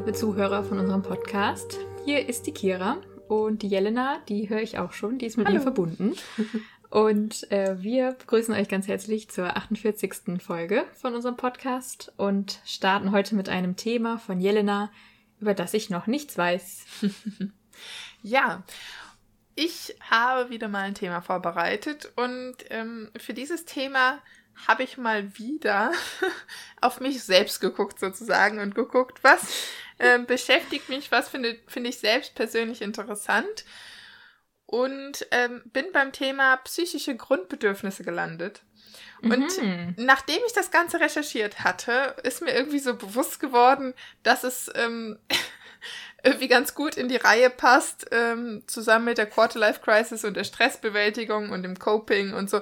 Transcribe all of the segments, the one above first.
liebe Zuhörer von unserem Podcast. Hier ist die Kira und die Jelena, die höre ich auch schon, die ist mit Hallo. mir verbunden. Und äh, wir begrüßen euch ganz herzlich zur 48. Folge von unserem Podcast und starten heute mit einem Thema von Jelena, über das ich noch nichts weiß. Ja, ich habe wieder mal ein Thema vorbereitet und ähm, für dieses Thema habe ich mal wieder auf mich selbst geguckt sozusagen und geguckt, was ähm, beschäftigt mich, was finde finde ich selbst persönlich interessant und ähm, bin beim Thema psychische Grundbedürfnisse gelandet. Und Mhm. nachdem ich das Ganze recherchiert hatte, ist mir irgendwie so bewusst geworden, dass es ähm, irgendwie ganz gut in die Reihe passt, ähm, zusammen mit der Quarter-Life-Crisis und der Stressbewältigung und dem Coping und so.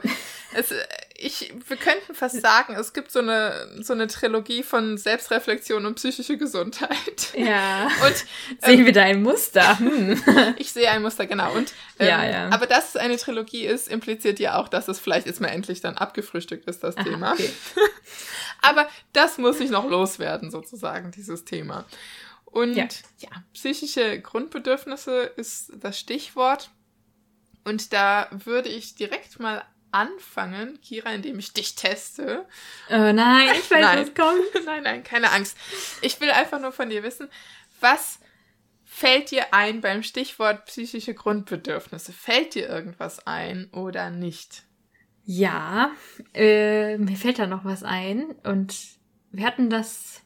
Es, äh, ich, wir könnten fast sagen, es gibt so eine, so eine Trilogie von Selbstreflexion und psychische Gesundheit. Ja. Und Sehen wir da ein Muster? Hm. ich sehe ein Muster, genau. Und, ähm, Ja, ja. Aber dass es eine Trilogie ist, impliziert ja auch, dass es vielleicht jetzt mal endlich dann abgefrühstückt ist, das Aha, Thema. okay. Aber das muss ich noch loswerden, sozusagen, dieses Thema. Und Ja. ja. psychische Grundbedürfnisse ist das Stichwort. Und da würde ich direkt mal anfangen, Kira, indem ich dich teste. Oh nein, ich weiß, Nein. was kommt. nein, nein, keine Angst. Ich will einfach nur von dir wissen, was fällt dir ein beim Stichwort psychische Grundbedürfnisse? Fällt dir irgendwas ein oder nicht? Ja, äh, mir fällt da noch was ein und wir hatten das.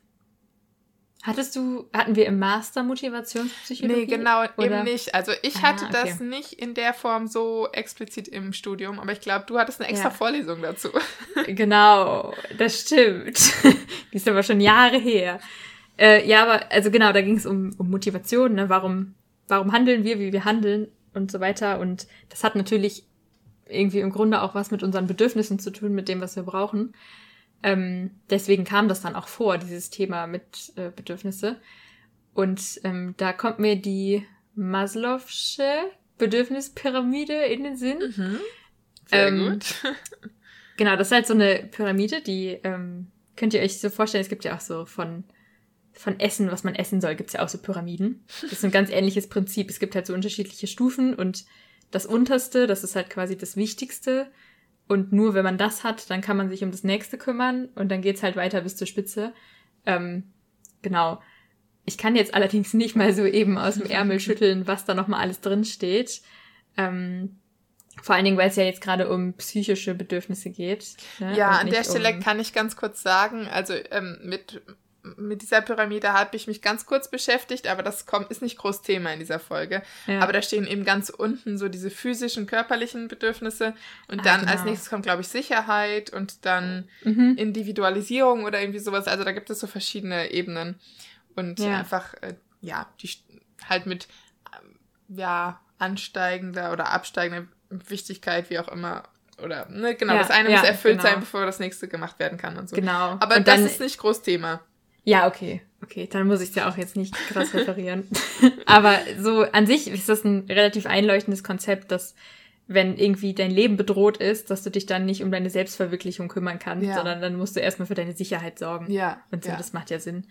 Hattest du, hatten wir im Master Motivationspsychologie? Nee, genau, Oder? eben nicht. Also ich Ah, hatte okay. das nicht in der Form so explizit im Studium, aber ich glaube, du hattest eine extra Ja. Vorlesung dazu. Genau, das stimmt. Die ist aber schon Jahre her. Äh, ja, aber also genau, da ging es um, um Motivation, ne? Warum, warum handeln wir, wie wir handeln und so weiter. Und das hat natürlich irgendwie im Grunde auch was mit unseren Bedürfnissen zu tun, mit dem, was wir brauchen. Ähm, deswegen kam das dann auch vor, dieses Thema mit äh, Bedürfnisse. Und ähm, da kommt mir die Maslow'sche Bedürfnispyramide in den Sinn. Sehr Ähm, gut. Genau, das ist halt so eine Pyramide, die ähm, könnt ihr euch so vorstellen, es gibt ja auch so von, von Essen, was man essen soll, gibt's ja auch so Pyramiden. Das ist ein ganz ähnliches Prinzip. Es gibt halt so unterschiedliche Stufen und das unterste, das ist halt quasi das Wichtigste. Und nur wenn man das hat, dann kann man sich um das nächste kümmern und dann geht's halt weiter bis zur Spitze. Ähm, genau. Ich kann jetzt allerdings nicht mal so eben aus dem Ärmel schütteln, was da nochmal alles drin steht. Ähm, vor allen Dingen, weil es ja jetzt gerade um psychische Bedürfnisse geht. ne? Ja, an der Stelle um, kann ich ganz kurz sagen, also ähm, mit, mit dieser Pyramide habe ich mich ganz kurz beschäftigt, aber das kommt, ist nicht groß Thema in dieser Folge. Ja. Aber da stehen eben ganz unten so diese physischen, körperlichen Bedürfnisse und Ah, dann als genau. nächstes kommt, glaube ich, Sicherheit und dann mhm. Individualisierung oder irgendwie sowas. Also da gibt es so verschiedene Ebenen und Ja. einfach, äh, ja, die halt mit, ähm, ja, ansteigender oder absteigender Wichtigkeit, wie auch immer. Oder, ne, genau, Ja, das eine ja, muss erfüllt genau. sein, bevor das nächste gemacht werden kann und so. Genau. Aber und das dann, ist nicht groß Thema. Ja, okay. Okay, dann muss ich es ja auch jetzt nicht krass referieren. Aber so an sich ist das ein relativ einleuchtendes Konzept, dass wenn irgendwie dein Leben bedroht ist, dass du dich dann nicht um deine Selbstverwirklichung kümmern kannst, Ja. sondern dann musst du erstmal für deine Sicherheit sorgen. Ja. Und so, ja. das macht ja Sinn.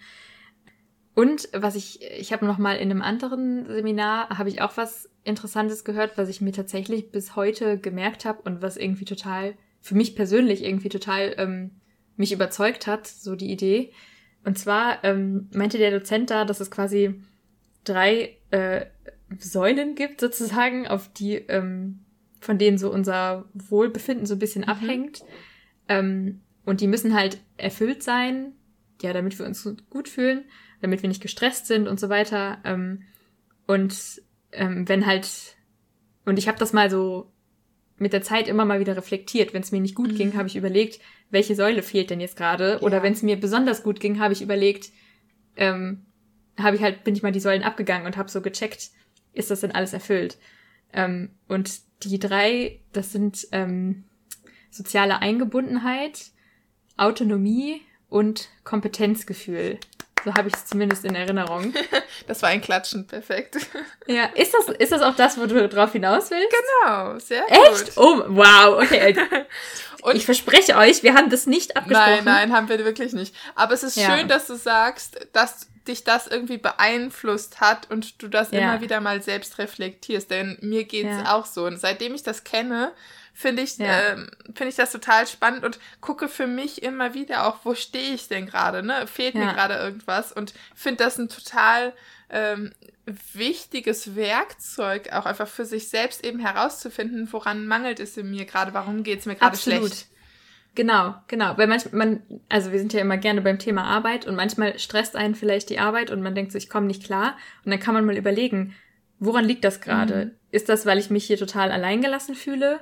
Und was ich, ich habe noch mal in einem anderen Seminar, habe ich auch was Interessantes gehört, was ich mir tatsächlich bis heute gemerkt habe und was irgendwie total, für mich persönlich irgendwie total ähm, mich überzeugt hat, so die Idee. Und zwar ähm, meinte der Dozent da, dass es quasi drei äh, Säulen gibt, sozusagen, auf die, ähm, von denen so unser Wohlbefinden so ein bisschen Mhm. abhängt. Ähm, und die müssen halt erfüllt sein, ja, damit wir uns gut fühlen, damit wir nicht gestresst sind und so weiter. Ähm, und ähm, wenn halt, und ich habe das mal so mit der Zeit immer mal wieder reflektiert. Wenn es mir nicht gut Mhm. ging, habe ich überlegt, welche Säule fehlt denn jetzt gerade? Oder Ja. wenn es mir besonders gut ging, habe ich überlegt, ähm, habe ich halt, bin ich mal die Säulen abgegangen und habe so gecheckt, ist das denn alles erfüllt? Ähm, und die drei, das sind ähm, soziale Eingebundenheit, Autonomie und Kompetenzgefühl. So habe ich es zumindest in Erinnerung. Das war ein Klatschen, perfekt. ja, ist das, ist das auch das, wo du drauf hinaus willst? Genau, sehr Echt? gut. Oh, wow, okay. Und ich verspreche euch, wir haben das nicht abgesprochen. Nein, nein, haben wir wirklich nicht. Aber es ist Ja. schön, dass du sagst, dass dich das irgendwie beeinflusst hat und du das ja. immer wieder mal selbst reflektierst. Denn mir geht es ja. auch so. Und seitdem ich das kenne, finde ich, ja. ähm, finde ich das total spannend und gucke für mich immer wieder auch, wo stehe ich denn gerade, ne? Fehlt mir gerade irgendwas und finde das ein total ähm, wichtiges Werkzeug, auch einfach für sich selbst eben herauszufinden, woran mangelt es in mir gerade, warum geht es mir gerade schlecht. Genau, genau. Weil manchmal, man, also wir sind ja immer gerne beim Thema Arbeit und manchmal stresst einen vielleicht die Arbeit und man denkt so, ich komme nicht klar. Und dann kann man mal überlegen, woran liegt das gerade? Mhm. Ist das, weil ich mich hier total alleingelassen fühle?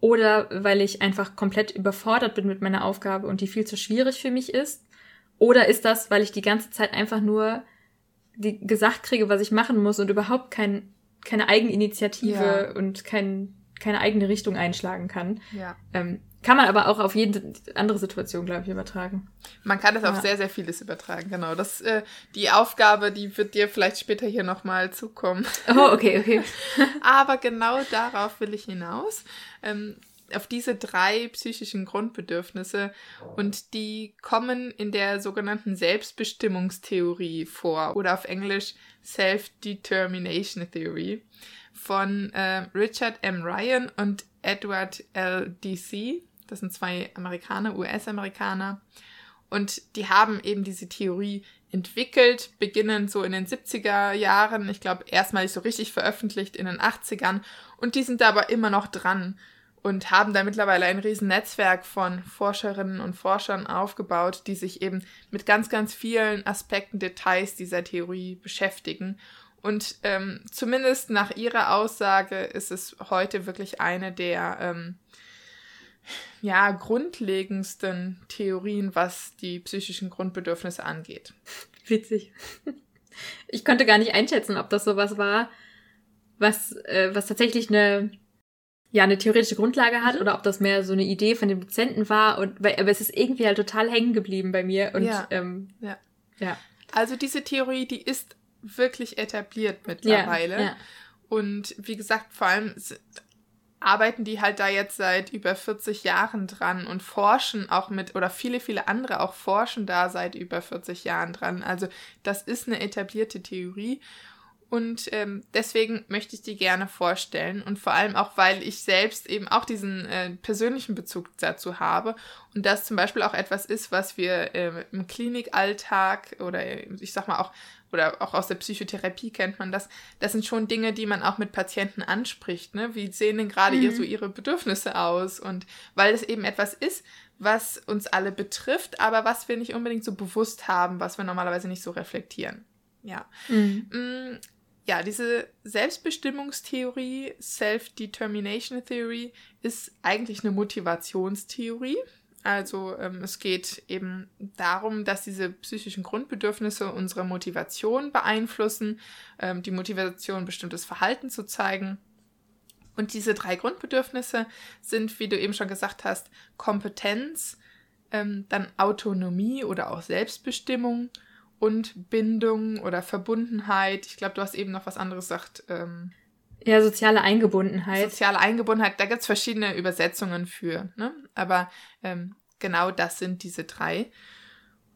Oder weil ich einfach komplett überfordert bin mit meiner Aufgabe und die viel zu schwierig für mich ist? Oder ist das, weil ich die ganze Zeit einfach nur die gesagt kriege, was ich machen muss und überhaupt kein, keine Eigeninitiative ja. und kein, keine eigene Richtung einschlagen kann? Ja. Ähm, kann man aber auch auf jede andere Situation, glaube ich, übertragen. Man kann das ja. auf sehr, sehr vieles übertragen, genau. Das, äh, die Aufgabe, die wird dir vielleicht später hier nochmal zukommen. Oh, okay, okay. aber genau darauf will ich hinaus. Ähm, auf diese drei psychischen Grundbedürfnisse und die kommen in der sogenannten Selbstbestimmungstheorie vor oder auf Englisch Self-Determination Theory von äh, Richard M. Ryan und Edward L. D.C. Das sind zwei Amerikaner, US-Amerikaner. Und die haben eben diese Theorie entwickelt, beginnend so in den 70er Jahren. Ich glaube, erstmalig so richtig veröffentlicht in den 80ern. Und die sind da aber immer noch dran und haben da mittlerweile ein riesen Netzwerk von Forscherinnen und Forschern aufgebaut, die sich eben mit ganz, ganz vielen Aspekten, Details dieser Theorie beschäftigen. Und ähm, zumindest nach ihrer Aussage ist es heute wirklich eine der ähm, ja, grundlegendsten Theorien, was die psychischen Grundbedürfnisse angeht. Witzig. Ich konnte gar nicht einschätzen, ob das sowas war, was, äh, was tatsächlich eine, ja, eine theoretische Grundlage hat mhm. oder ob das mehr so eine Idee von dem Dozenten war. Und, aber es ist irgendwie halt total hängen geblieben bei mir. Und, ja. Ähm, ja. ja. Also diese Theorie, die ist wirklich etabliert mittlerweile. Ja, ja. Und wie gesagt, vor allem arbeiten die halt da jetzt seit über 40 Jahren dran und forschen auch mit, oder viele, viele andere auch forschen da seit über 40 Jahren dran. Also das ist eine etablierte Theorie. Und ähm, deswegen möchte ich die gerne vorstellen. Und vor allem auch, weil ich selbst eben auch diesen äh, persönlichen Bezug dazu habe. Und das zum Beispiel auch etwas ist, was wir äh, im Klinikalltag oder ich sag mal auch oder auch aus der Psychotherapie kennt man das, das sind schon Dinge, die man auch mit Patienten anspricht. Ne? Wie sehen denn gerade mhm. so ihre Bedürfnisse aus? Und weil es eben etwas ist, was uns alle betrifft, aber was wir nicht unbedingt so bewusst haben, was wir normalerweise nicht so reflektieren. Ja. Mhm. Mm, ja, diese Selbstbestimmungstheorie, Self-Determination Theory, ist eigentlich eine Motivationstheorie. Also ähm, es geht eben darum, dass diese psychischen Grundbedürfnisse unsere Motivation beeinflussen, ähm, die Motivation, bestimmtes Verhalten zu zeigen. Und diese drei Grundbedürfnisse sind, wie du eben schon gesagt hast, Kompetenz, ähm, dann Autonomie oder auch Selbstbestimmung und Bindung oder Verbundenheit. Ich glaube, du hast eben noch was anderes gesagt. Ähm, ja, soziale Eingebundenheit. Soziale Eingebundenheit, da gibt es verschiedene Übersetzungen für. Ne? Aber ähm, genau das sind diese drei.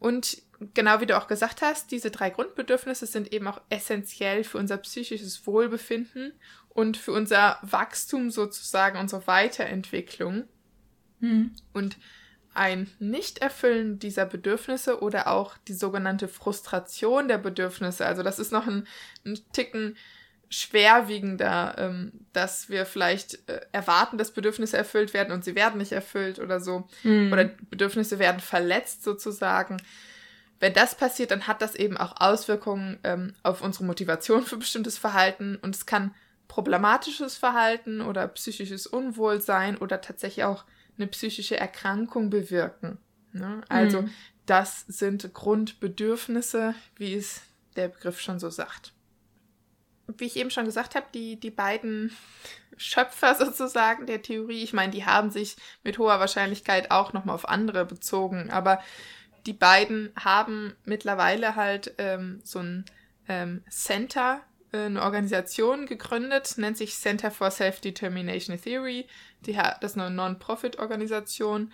Und genau wie du auch gesagt hast, diese drei Grundbedürfnisse sind eben auch essentiell für unser psychisches Wohlbefinden und für unser Wachstum sozusagen, unsere Weiterentwicklung. Mhm. Und ein Nichterfüllen dieser Bedürfnisse oder auch die sogenannte Frustration der Bedürfnisse, also das ist noch ein, ein Ticken schwerwiegender, ähm, dass wir vielleicht äh, erwarten, dass Bedürfnisse erfüllt werden und sie werden nicht erfüllt oder so. Mhm. Oder Bedürfnisse werden verletzt sozusagen. Wenn das passiert, dann hat das eben auch Auswirkungen ähm, auf unsere Motivation für bestimmtes Verhalten und es kann problematisches Verhalten oder psychisches Unwohlsein oder tatsächlich auch eine psychische Erkrankung bewirken. Ne? Also mhm. das sind Grundbedürfnisse, wie es der Begriff schon so sagt wie ich eben schon gesagt habe, die, die beiden Schöpfer sozusagen der Theorie, ich meine, die haben sich mit hoher Wahrscheinlichkeit auch nochmal auf andere bezogen, aber die beiden haben mittlerweile halt ähm, so ein ähm, Center, äh, eine Organisation gegründet, nennt sich Center for Self-Determination Theory. Die das ist eine Non-Profit-Organisation,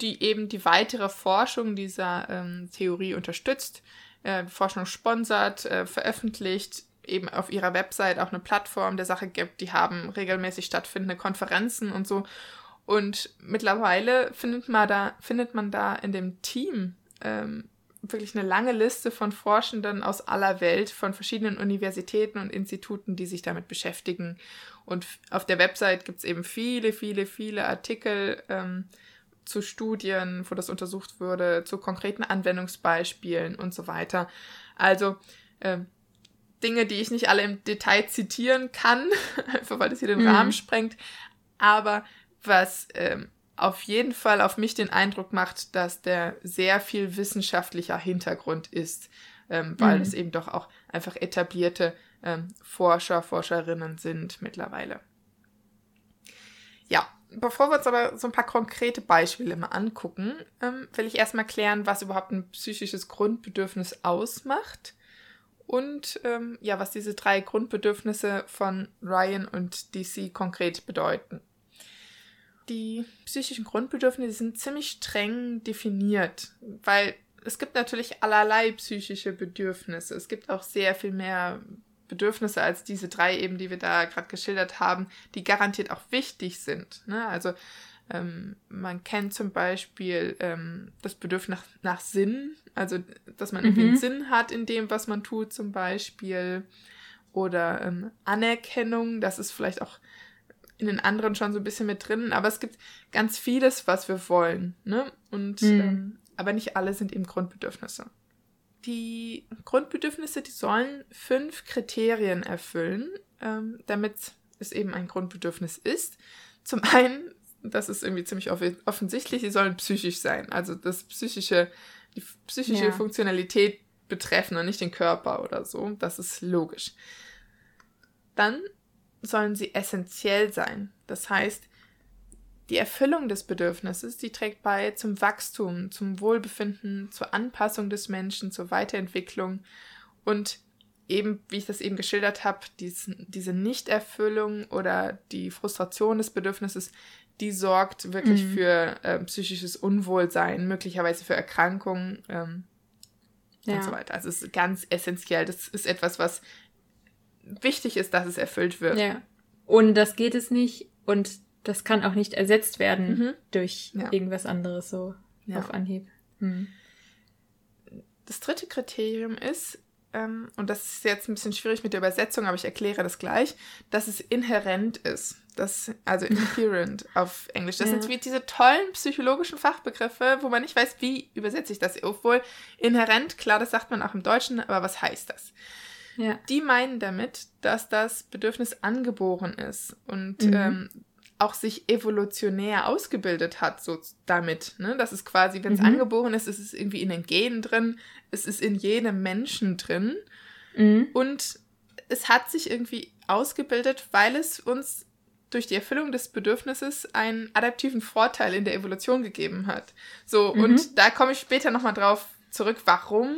die eben die weitere Forschung dieser ähm, Theorie unterstützt. äh, Forschung sponsert, äh, veröffentlicht, eben auf ihrer Website auch eine Plattform der Sache gibt. Die haben regelmäßig stattfindende Konferenzen und so. Und mittlerweile findet man da, findet man da in dem Team ähm, wirklich eine lange Liste von Forschenden aus aller Welt, von verschiedenen Universitäten und Instituten, die sich damit beschäftigen. Und auf der Website gibt es eben viele, viele, viele Artikel ähm, zu Studien, wo das untersucht wurde, zu konkreten Anwendungsbeispielen und so weiter. Also ähm, Dinge, die ich nicht alle im Detail zitieren kann, einfach weil das hier den mhm. Rahmen sprengt. Aber was ähm, auf jeden Fall auf mich den Eindruck macht, dass der sehr viel wissenschaftlicher Hintergrund ist, ähm, weil mhm. es eben doch auch einfach etablierte ähm, Forscher, Forscherinnen sind mittlerweile. Ja, bevor wir uns aber so ein paar konkrete Beispiele mal angucken, ähm, will ich erstmal klären, was überhaupt ein psychisches Grundbedürfnis ausmacht und ähm, ja, was diese drei Grundbedürfnisse von Ryan und DC konkret bedeuten. Die psychischen Grundbedürfnisse sind ziemlich streng definiert, weil es gibt natürlich allerlei psychische Bedürfnisse. Es gibt auch sehr viel mehr Bedürfnisse als diese drei eben, die wir da gerade geschildert haben, die garantiert auch wichtig sind. Ne? Also ähm, man kennt zum Beispiel ähm, das Bedürfnis nach, nach, Sinn, also dass man mhm. irgendwie einen Sinn hat in dem, was man tut, zum Beispiel. Oder ähm, Anerkennung, das ist vielleicht auch in den anderen schon so ein bisschen mit drin, aber es gibt ganz vieles, was wir wollen. Ne? Und mhm. ähm, aber nicht alle sind eben Grundbedürfnisse. Die Grundbedürfnisse, die sollen fünf Kriterien erfüllen, ähm, damit es eben ein Grundbedürfnis ist. Zum einen, das ist irgendwie ziemlich offensichtlich, sie sollen psychisch sein, also das psychische, die psychische ja. Funktionalität betreffen und nicht den Körper oder so. Das ist logisch. Dann sollen sie essentiell sein. Das heißt, die Erfüllung des Bedürfnisses, die trägt bei zum Wachstum, zum Wohlbefinden, zur Anpassung des Menschen, zur Weiterentwicklung und eben, wie ich das eben geschildert habe, dies, diese Nichterfüllung oder die Frustration des Bedürfnisses, die sorgt wirklich mhm. für äh, psychisches Unwohlsein, möglicherweise für Erkrankungen ähm, ja. und so weiter. Also es ist ganz essentiell. Das ist etwas, was wichtig ist, dass es erfüllt wird. Ja. Ohne das geht es nicht und das kann auch nicht ersetzt werden mhm. durch ja. irgendwas anderes so ja. auf Anhieb. Mhm. Das dritte Kriterium ist, ähm, und das ist jetzt ein bisschen schwierig mit der Übersetzung, aber ich erkläre das gleich, dass es inhärent ist. Das, also inherent auf Englisch. Das ja. sind wie diese tollen psychologischen Fachbegriffe, wo man nicht weiß, wie übersetze ich das. Obwohl inhärent, klar, das sagt man auch im Deutschen, aber was heißt das? Ja. Die meinen damit, dass das Bedürfnis angeboren ist und mhm. ähm, auch sich evolutionär ausgebildet hat, so damit. Ne? Das ist quasi, wenn es mhm. angeboren ist, ist es irgendwie in den Genen drin, es ist in jedem Menschen drin. Mhm. Und es hat sich irgendwie ausgebildet, weil es uns durch die Erfüllung des Bedürfnisses einen adaptiven Vorteil in der Evolution gegeben hat. So, mhm. und da komme ich später nochmal drauf zurück, warum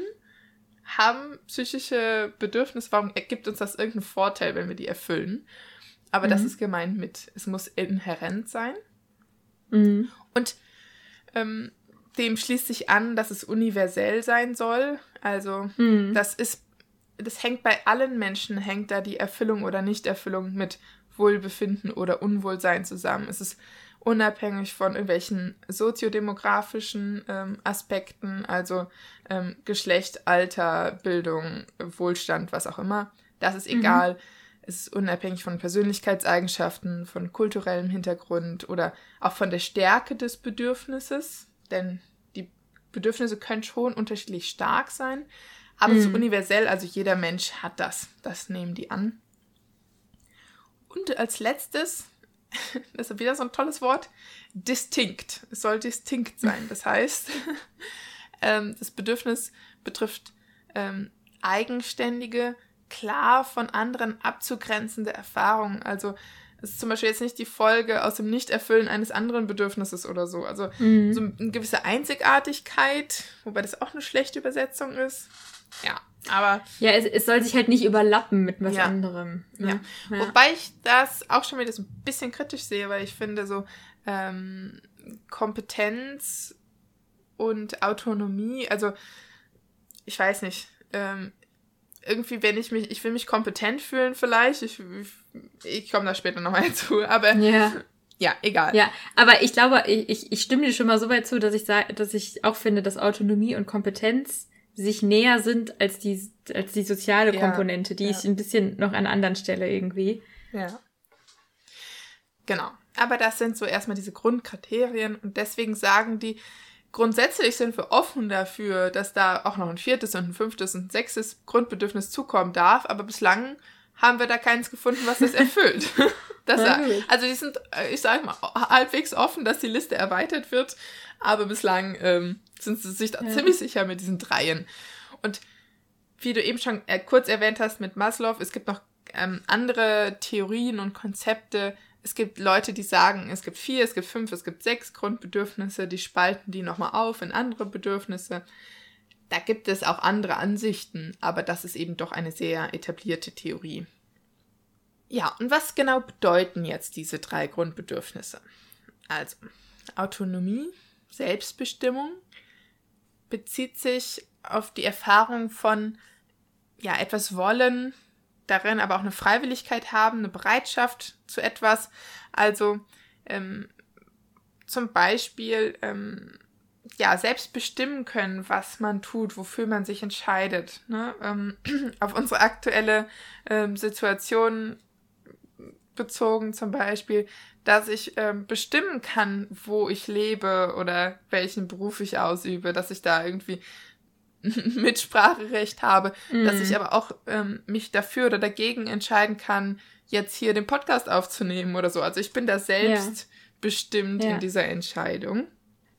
haben psychische Bedürfnisse, warum ergibt uns das irgendeinen Vorteil, wenn wir die erfüllen? Aber mhm. das ist gemeint mit, es muss inhärent sein. Mhm. Und ähm, dem schließt sich an, dass es universell sein soll. Also mhm. das ist, das hängt bei allen Menschen, hängt da die Erfüllung oder Nichterfüllung mit Wohlbefinden oder Unwohlsein zusammen. Es ist unabhängig von irgendwelchen soziodemografischen ähm, Aspekten, also ähm, Geschlecht, Alter, Bildung, Wohlstand, was auch immer. Das ist mhm. egal. Mhm. Es ist unabhängig von Persönlichkeitseigenschaften, von kulturellem Hintergrund oder auch von der Stärke des Bedürfnisses, denn die Bedürfnisse können schon unterschiedlich stark sein, aber mhm. es ist universell, also jeder Mensch hat das. Das nehmen die an. Und als letztes das ist wieder so ein tolles Wort, distinct. Es soll distinkt sein. Das heißt, ähm, das Bedürfnis betrifft ähm, eigenständige, klar von anderen abzugrenzende Erfahrungen. Also es ist zum Beispiel jetzt nicht die Folge aus dem Nichterfüllen eines anderen Bedürfnisses oder so. Also mhm. so eine gewisse Einzigartigkeit, wobei das auch eine schlechte Übersetzung ist. Ja, aber. Ja, es, es soll sich halt nicht überlappen mit was ja. anderem. Ne? Ja. ja. Wobei ich das auch schon wieder so ein bisschen kritisch sehe, weil ich finde, so ähm, Kompetenz und Autonomie, also ich weiß nicht, ähm, irgendwie, wenn ich mich, ich will mich kompetent fühlen vielleicht, ich, ich komme da später nochmal zu, aber ja. ja, egal. Ja, aber ich glaube, ich, ich stimme dir schon mal so weit zu, dass ich sage, dass ich auch finde, dass Autonomie und Kompetenz sich näher sind als die, als die soziale ja, Komponente, die ja. ich ein bisschen noch an anderen Stelle irgendwie. Ja. Genau. Aber das sind so erstmal diese Grundkriterien und deswegen sagen die, grundsätzlich sind wir offen dafür, dass da auch noch ein viertes und ein fünftes und ein sechstes Grundbedürfnis zukommen darf, aber bislang haben wir da keins gefunden, was das erfüllt. das, also die sind, ich sage mal, halbwegs offen, dass die Liste erweitert wird, aber bislang ähm, sind sie sich da ja. ziemlich sicher mit diesen Dreien. Und wie du eben schon äh, kurz erwähnt hast mit Maslow, es gibt noch ähm, andere Theorien und Konzepte. Es gibt Leute, die sagen, es gibt vier, es gibt fünf, es gibt sechs Grundbedürfnisse, die spalten die nochmal auf in andere Bedürfnisse. Da gibt es auch andere Ansichten, aber das ist eben doch eine sehr etablierte Theorie. Ja, und was genau bedeuten jetzt diese drei Grundbedürfnisse? Also, Autonomie, Selbstbestimmung bezieht sich auf die Erfahrung von ja, etwas wollen, darin aber auch eine Freiwilligkeit haben, eine Bereitschaft zu etwas. Also ähm, zum Beispiel ähm, ja, selbst bestimmen können, was man tut, wofür man sich entscheidet. Ne? Ähm, auf unsere aktuelle ähm, Situation bezogen zum Beispiel, dass ich ähm, bestimmen kann, wo ich lebe oder welchen Beruf ich ausübe, dass ich da irgendwie Mitspracherecht habe, mhm. dass ich aber auch ähm, mich dafür oder dagegen entscheiden kann, jetzt hier den Podcast aufzunehmen oder so. Also ich bin da selbst ja. bestimmt ja. in dieser Entscheidung.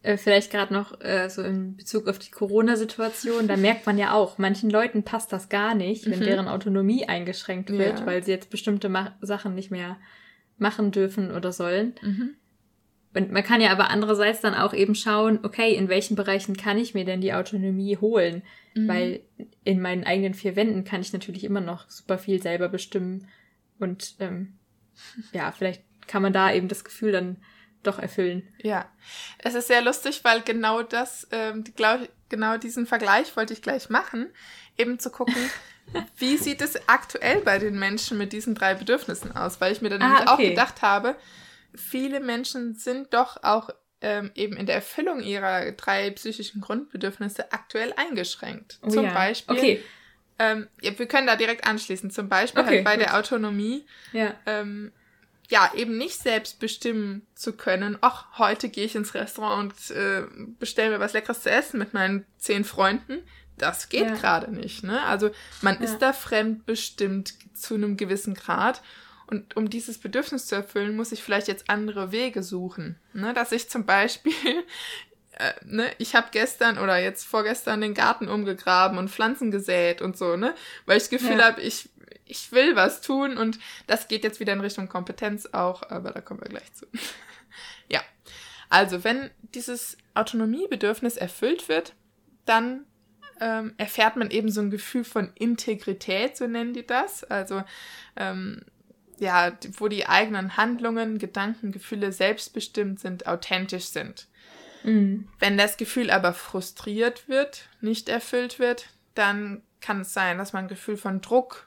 Äh, vielleicht gerade noch äh, so in Bezug auf die Corona-Situation, da merkt man ja auch, manchen Leuten passt das gar nicht, wenn mhm. deren Autonomie eingeschränkt wird, ja. weil sie jetzt bestimmte Ma Sachen nicht mehr machen dürfen oder sollen. Mhm. Und man kann ja aber andererseits dann auch eben schauen, okay, in welchen Bereichen kann ich mir denn die Autonomie holen? Mhm. Weil in meinen eigenen vier Wänden kann ich natürlich immer noch super viel selber bestimmen. Und ähm, ja, vielleicht kann man da eben das Gefühl dann doch erfüllen. Ja, es ist sehr lustig, weil genau das, ähm, glaub, genau diesen Vergleich wollte ich gleich machen, eben zu gucken, wie sieht es aktuell bei den Menschen mit diesen drei Bedürfnissen aus, weil ich mir dann ah, okay. auch gedacht habe, viele Menschen sind doch auch ähm, eben in der Erfüllung ihrer drei psychischen Grundbedürfnisse aktuell eingeschränkt. Oh, Zum ja. Beispiel. Okay. Ähm, ja, wir können da direkt anschließen. Zum Beispiel okay, halt bei gut. der Autonomie. Ja. Ähm, ja, eben nicht selbst bestimmen zu können, ach, heute gehe ich ins Restaurant und äh, bestelle mir was Leckeres zu essen mit meinen zehn Freunden. Das geht ja. gerade nicht, ne? Also man ja. ist da fremdbestimmt zu einem gewissen Grad. Und um dieses Bedürfnis zu erfüllen, muss ich vielleicht jetzt andere Wege suchen. Ne? Dass ich zum Beispiel, äh, ne, ich habe gestern oder jetzt vorgestern den Garten umgegraben und Pflanzen gesät und so, ne? Weil ich das Gefühl ja. habe, ich, ich will was tun und das geht jetzt wieder in Richtung Kompetenz auch, aber da kommen wir gleich zu. ja. Also, wenn dieses Autonomiebedürfnis erfüllt wird, dann ähm, erfährt man eben so ein Gefühl von Integrität, so nennen die das. Also ähm, ja, wo die eigenen Handlungen, Gedanken, Gefühle selbstbestimmt sind, authentisch sind. Mhm. Wenn das Gefühl aber frustriert wird, nicht erfüllt wird, dann kann es sein, dass man ein Gefühl von Druck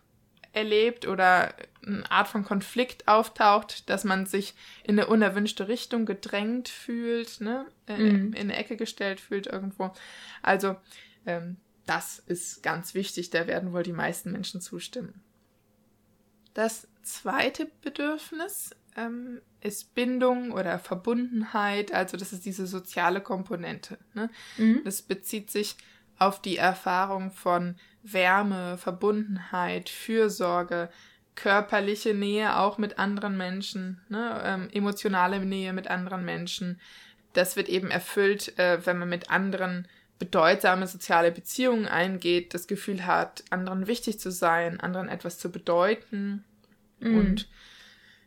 erlebt oder eine Art von Konflikt auftaucht, dass man sich in eine unerwünschte Richtung gedrängt fühlt, ne? Äh, mhm. in eine Ecke gestellt fühlt irgendwo. Also ähm, das ist ganz wichtig, da werden wohl die meisten Menschen zustimmen. Das zweite Bedürfnis ähm, ist Bindung oder Verbundenheit, also das ist diese soziale Komponente. Ne? Mhm. Das bezieht sich auf die Erfahrung von Wärme, Verbundenheit, Fürsorge, körperliche Nähe auch mit anderen Menschen, ne? ähm, emotionale Nähe mit anderen Menschen. Das wird eben erfüllt, äh, wenn man mit anderen bedeutsame soziale Beziehungen eingeht, das Gefühl hat, anderen wichtig zu sein, anderen etwas zu bedeuten. Mhm. Und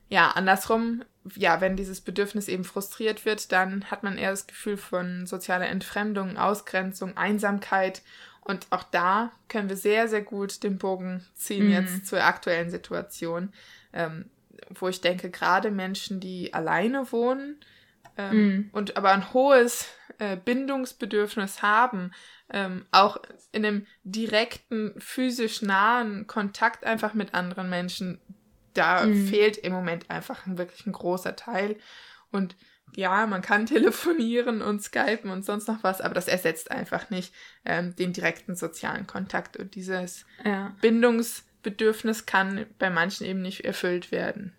ja, andersrum, ja, wenn dieses Bedürfnis eben frustriert wird, dann hat man eher das Gefühl von sozialer Entfremdung, Ausgrenzung, Einsamkeit. Und auch da können wir sehr, sehr gut den Bogen ziehen mhm. jetzt zur aktuellen Situation, ähm, wo ich denke, gerade Menschen, die alleine wohnen, ähm, mhm. und aber ein hohes äh, Bindungsbedürfnis haben, ähm, auch in einem direkten, physisch nahen Kontakt einfach mit anderen Menschen, da mhm. fehlt im Moment einfach ein, wirklich ein großer Teil. Und ja, man kann telefonieren und skypen und sonst noch was, aber das ersetzt einfach nicht ähm, den direkten sozialen Kontakt. Und dieses ja. Bindungsbedürfnis kann bei manchen eben nicht erfüllt werden.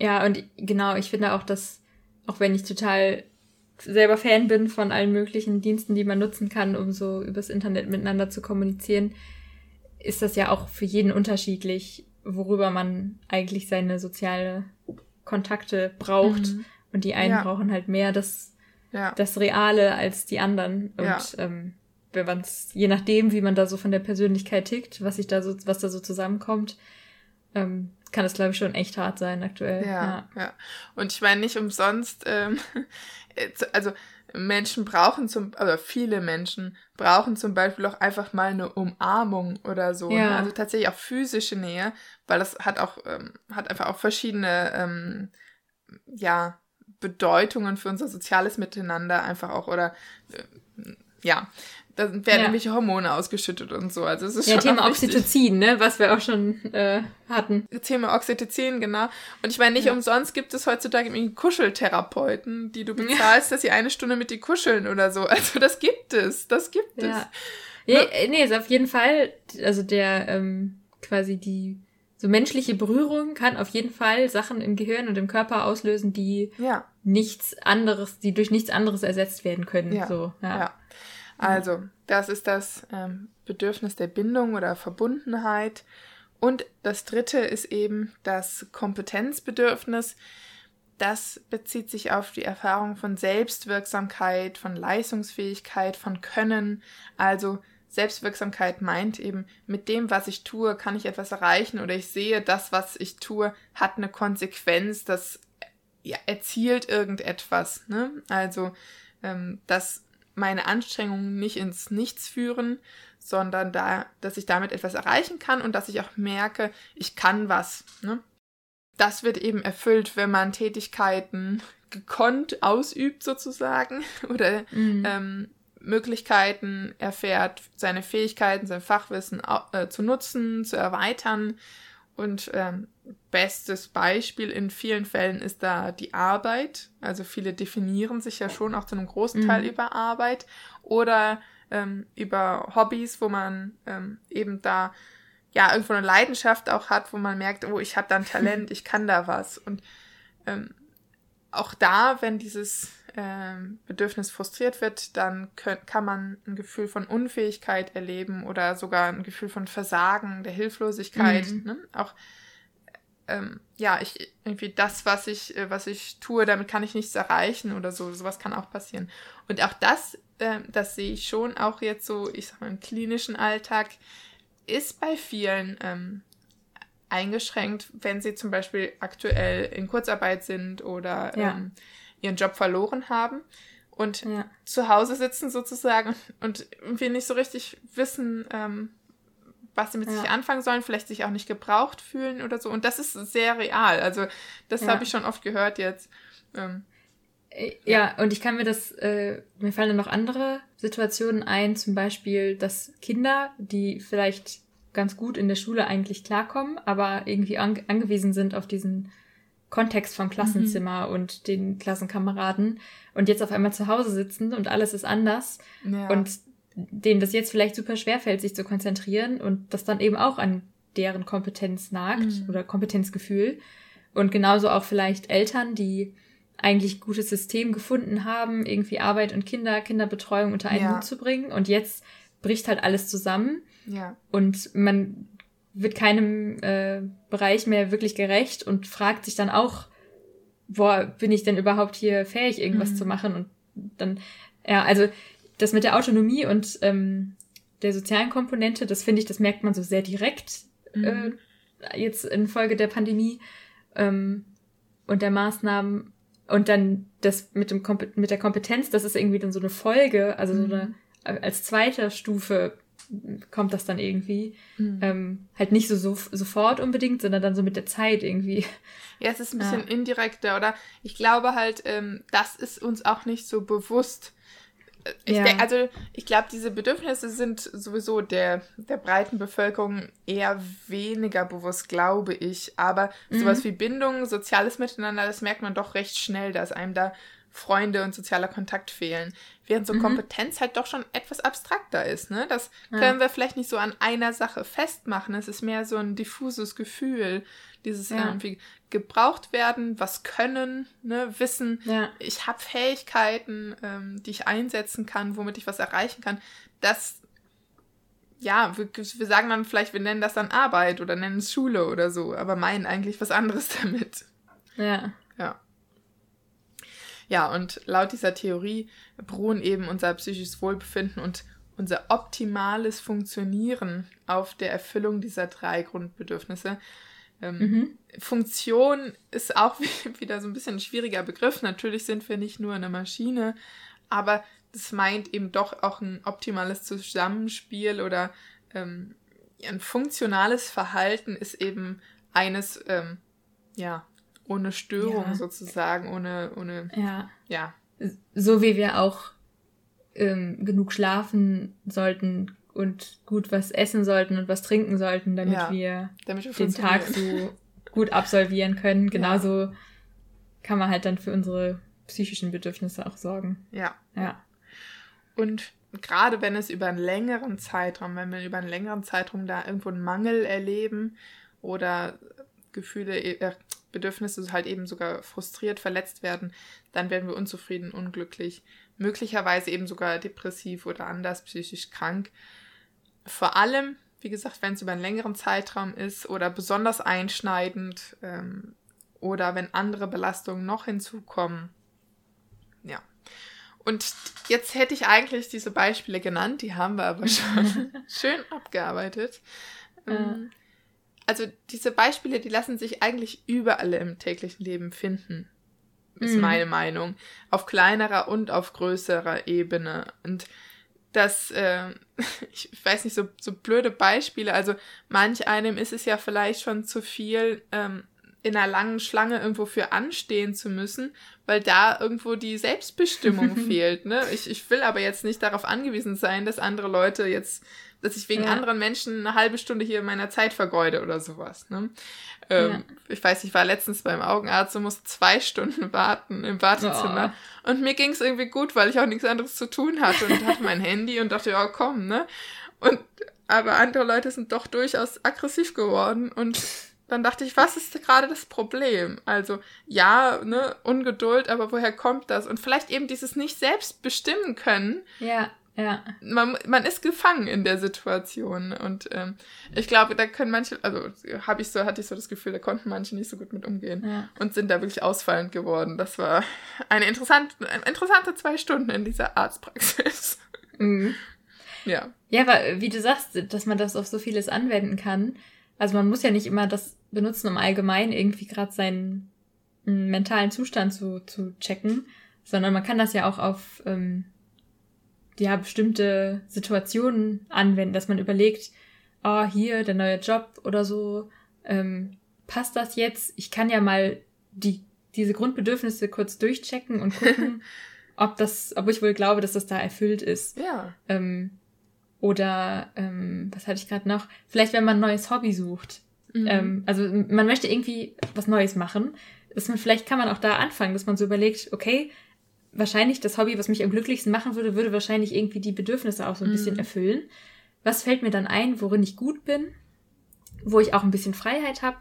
Ja, und genau, ich finde auch, dass, auch wenn ich total selber Fan bin von allen möglichen Diensten, die man nutzen kann, um so übers Internet miteinander zu kommunizieren, ist das ja auch für jeden unterschiedlich, worüber man eigentlich seine soziale Kontakte braucht. Mhm. Und die einen ja. brauchen halt mehr das, ja. das Reale als die anderen. Und ja. ähm, wenn man es, je nachdem, wie man da so von der Persönlichkeit tickt, was sich da so, was da so zusammenkommt, ähm, kann es, glaube ich, schon echt hart sein aktuell. Ja, ja. ja. Und ich meine nicht umsonst, ähm, also Menschen brauchen zum, oder viele Menschen brauchen zum Beispiel auch einfach mal eine Umarmung oder so. Ne? Ja. Ne? Also tatsächlich auch physische Nähe, weil das hat auch, ähm, hat einfach auch verschiedene, ähm, ja, Bedeutungen für unser soziales Miteinander einfach auch oder äh, ja, da werden ja. irgendwelche Hormone ausgeschüttet und so. Also es ist ja, schon Thema Oxytocin, ne, was wir auch schon äh, hatten. Thema Oxytocin, genau. Und ich meine, nicht ja. umsonst gibt es heutzutage irgendwie Kuscheltherapeuten, die du bezahlst, ja. dass sie eine Stunde mit dir kuscheln oder so. Also das gibt es, das gibt es. Ja, nee, ist auf jeden Fall, also der ähm, quasi die so menschliche Berührung kann auf jeden Fall Sachen im Gehirn und im Körper auslösen, die ja. nichts anderes, die durch nichts anderes ersetzt werden können. Ja. So, ja. ja. Also, das ist das ähm, Bedürfnis der Bindung oder Verbundenheit. Und das dritte ist eben das Kompetenzbedürfnis. Das bezieht sich auf die Erfahrung von Selbstwirksamkeit, von Leistungsfähigkeit, von Können. Also Selbstwirksamkeit meint eben, mit dem, was ich tue, kann ich etwas erreichen oder ich sehe, das, was ich tue, hat eine Konsequenz, das ja, erzielt irgendetwas. Ne? Also, ähm, dass meine Anstrengungen nicht ins Nichts führen, sondern da, dass ich damit etwas erreichen kann und dass ich auch merke, ich kann was. Ne? Das wird eben erfüllt, wenn man Tätigkeiten gekonnt ausübt sozusagen oder mhm. ähm, Möglichkeiten erfährt, seine Fähigkeiten, sein Fachwissen äh, zu nutzen, zu erweitern. Und ähm, bestes Beispiel in vielen Fällen ist da die Arbeit. Also viele definieren sich ja schon auch zu einem großen Teil mhm. über Arbeit oder ähm, über Hobbys, wo man ähm, eben da ja irgendwo eine Leidenschaft auch hat, wo man merkt, oh, ich habe da ein Talent, ich kann da was. Und ähm, auch da, wenn dieses Bedürfnis frustriert wird, dann könnt, kann man ein Gefühl von Unfähigkeit erleben oder sogar ein Gefühl von Versagen, der Hilflosigkeit. Mhm. Ne? Auch ähm, ja, ich irgendwie das, was ich, äh, was ich tue, damit kann ich nichts erreichen oder so. Sowas kann auch passieren. Und auch das, äh, das sehe ich schon auch jetzt so, ich sag mal, im klinischen Alltag, ist bei vielen ähm, eingeschränkt, wenn sie zum Beispiel aktuell in Kurzarbeit sind oder ja. ähm, ihren Job verloren haben und ja. zu Hause sitzen sozusagen und wir nicht so richtig wissen, ähm, was sie mit ja. sich anfangen sollen, vielleicht sich auch nicht gebraucht fühlen oder so. Und das ist sehr real. Also das ja. habe ich schon oft gehört jetzt. Ähm, äh, ja, und ich kann mir das, äh, mir fallen dann noch andere Situationen ein, zum Beispiel, dass Kinder, die vielleicht ganz gut in der Schule eigentlich klarkommen, aber irgendwie an angewiesen sind auf diesen Kontext vom Klassenzimmer mhm. und den Klassenkameraden und jetzt auf einmal zu Hause sitzen und alles ist anders ja. und denen das jetzt vielleicht super schwer fällt, sich zu konzentrieren und das dann eben auch an deren Kompetenz nagt mhm. oder Kompetenzgefühl und genauso auch vielleicht Eltern, die eigentlich gutes System gefunden haben, irgendwie Arbeit und Kinder, Kinderbetreuung unter einen ja. Hut zu bringen und jetzt bricht halt alles zusammen ja. und man wird keinem äh, Bereich mehr wirklich gerecht und fragt sich dann auch, boah, bin ich denn überhaupt hier fähig, irgendwas mhm. zu machen? Und dann, ja, also das mit der Autonomie und ähm, der sozialen Komponente, das finde ich, das merkt man so sehr direkt mhm. äh, jetzt infolge der Pandemie ähm, und der Maßnahmen. Und dann das mit, dem mit der Kompetenz, das ist irgendwie dann so eine Folge, also mhm. so eine als zweite Stufe kommt das dann irgendwie. Mhm. Ähm, halt nicht so, so sofort unbedingt, sondern dann so mit der Zeit irgendwie. Ja, es ist ein bisschen ja. indirekter, oder? Ich glaube halt, ähm, das ist uns auch nicht so bewusst. Ich ja. denk, also ich glaube, diese Bedürfnisse sind sowieso der, der breiten Bevölkerung eher weniger bewusst, glaube ich. Aber mhm. sowas wie Bindung, soziales Miteinander, das merkt man doch recht schnell, dass einem da Freunde und sozialer Kontakt fehlen. Während so mhm. Kompetenz halt doch schon etwas abstrakter ist. Ne? Das ja. können wir vielleicht nicht so an einer Sache festmachen. Es ist mehr so ein diffuses Gefühl, dieses ja. irgendwie gebraucht werden, was können, ne? wissen, ja. ich habe Fähigkeiten, ähm, die ich einsetzen kann, womit ich was erreichen kann. Das, ja, wir, wir sagen dann vielleicht, wir nennen das dann Arbeit oder nennen es Schule oder so, aber meinen eigentlich was anderes damit. Ja. Ja. Ja, und laut dieser Theorie beruhen eben unser psychisches Wohlbefinden und unser optimales Funktionieren auf der Erfüllung dieser drei Grundbedürfnisse. Ähm, mhm. Funktion ist auch wieder so ein bisschen ein schwieriger Begriff. Natürlich sind wir nicht nur eine Maschine, aber das meint eben doch auch ein optimales Zusammenspiel oder ähm, ein funktionales Verhalten ist eben eines, ähm, ja, ohne Störung ja. sozusagen, ohne, ohne, ja. ja. So wie wir auch ähm, genug schlafen sollten und gut was essen sollten und was trinken sollten, damit, ja. wir, damit wir den Tag so gut absolvieren können. Genauso ja. kann man halt dann für unsere psychischen Bedürfnisse auch sorgen. Ja. Ja. Und gerade wenn es über einen längeren Zeitraum, wenn wir über einen längeren Zeitraum da irgendwo einen Mangel erleben oder Gefühle, äh, Bedürfnisse halt eben sogar frustriert, verletzt werden, dann werden wir unzufrieden, unglücklich, möglicherweise eben sogar depressiv oder anders psychisch krank. Vor allem, wie gesagt, wenn es über einen längeren Zeitraum ist oder besonders einschneidend ähm, oder wenn andere Belastungen noch hinzukommen. Ja. Und jetzt hätte ich eigentlich diese Beispiele genannt, die haben wir aber schon schön abgearbeitet. Ähm, also diese Beispiele, die lassen sich eigentlich überall im täglichen Leben finden, ist mhm. meine Meinung. Auf kleinerer und auf größerer Ebene. Und das, äh, ich weiß nicht, so, so blöde Beispiele, also manch einem ist es ja vielleicht schon zu viel, ähm, in einer langen Schlange irgendwo für anstehen zu müssen, weil da irgendwo die Selbstbestimmung fehlt. Ne? Ich, ich will aber jetzt nicht darauf angewiesen sein, dass andere Leute jetzt dass ich wegen ja. anderen Menschen eine halbe Stunde hier meiner Zeit vergeude oder sowas. Ne? Ähm, ja. Ich weiß, ich war letztens beim Augenarzt und musste zwei Stunden warten im Wartezimmer. Oh. Und mir ging es irgendwie gut, weil ich auch nichts anderes zu tun hatte und hatte mein Handy und dachte, ja, komm, ne? Und aber andere Leute sind doch durchaus aggressiv geworden und dann dachte ich, was ist gerade das Problem? Also, ja, ne, Ungeduld, aber woher kommt das? Und vielleicht eben dieses nicht selbst bestimmen können. Ja. Ja. Man, man ist gefangen in der Situation. Und ähm, ich glaube, da können manche, also habe ich so, hatte ich so das Gefühl, da konnten manche nicht so gut mit umgehen ja. und sind da wirklich ausfallend geworden. Das war eine interessante, interessante zwei Stunden in dieser Arztpraxis. Mhm. Ja. Ja, aber wie du sagst, dass man das auf so vieles anwenden kann. Also man muss ja nicht immer das benutzen, um allgemein irgendwie gerade seinen mentalen Zustand zu, zu checken, sondern man kann das ja auch auf ähm, ja bestimmte Situationen anwenden, dass man überlegt, oh, hier der neue Job oder so, ähm, passt das jetzt? Ich kann ja mal die, diese Grundbedürfnisse kurz durchchecken und gucken, ob das, ob ich wohl glaube, dass das da erfüllt ist. Ja. Ähm, oder ähm, was hatte ich gerade noch? Vielleicht, wenn man ein neues Hobby sucht. Mhm. Ähm, also man möchte irgendwie was Neues machen. Dass man, vielleicht kann man auch da anfangen, dass man so überlegt, okay, wahrscheinlich das Hobby, was mich am glücklichsten machen würde, würde wahrscheinlich irgendwie die Bedürfnisse auch so ein mhm. bisschen erfüllen. Was fällt mir dann ein, worin ich gut bin, wo ich auch ein bisschen Freiheit habe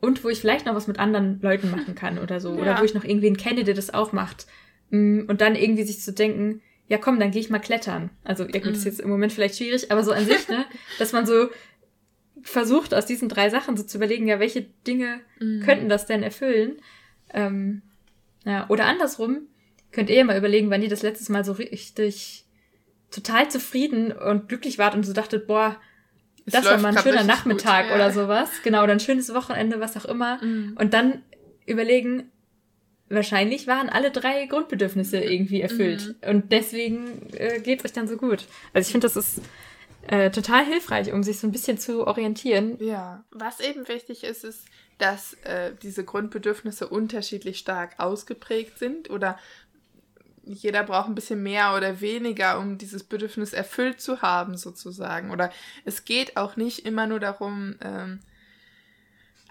und wo ich vielleicht noch was mit anderen Leuten machen kann oder so. Ja. Oder wo ich noch irgendwen kenne, der das auch macht. Mm, und dann irgendwie sich zu denken, ja komm, dann gehe ich mal klettern. Also, ja gut, mhm. ist jetzt im Moment vielleicht schwierig, aber so an sich, ne, dass man so versucht, aus diesen drei Sachen so zu überlegen, ja, welche Dinge mhm. könnten das denn erfüllen? Ähm, ja, oder andersrum, Könnt ihr mal überlegen, wann ihr das letztes Mal so richtig total zufrieden und glücklich wart und so dachtet, boah, es das war mal ein schöner Nachmittag gut, ja. oder sowas. Genau, oder ein schönes Wochenende, was auch immer. Mhm. Und dann überlegen, wahrscheinlich waren alle drei Grundbedürfnisse irgendwie erfüllt. Mhm. Und deswegen äh, geht es euch dann so gut. Also ich finde, das ist äh, total hilfreich, um sich so ein bisschen zu orientieren. Ja. Was eben wichtig ist, ist, dass äh, diese Grundbedürfnisse unterschiedlich stark ausgeprägt sind oder jeder braucht ein bisschen mehr oder weniger, um dieses Bedürfnis erfüllt zu haben, sozusagen. Oder es geht auch nicht immer nur darum, ähm,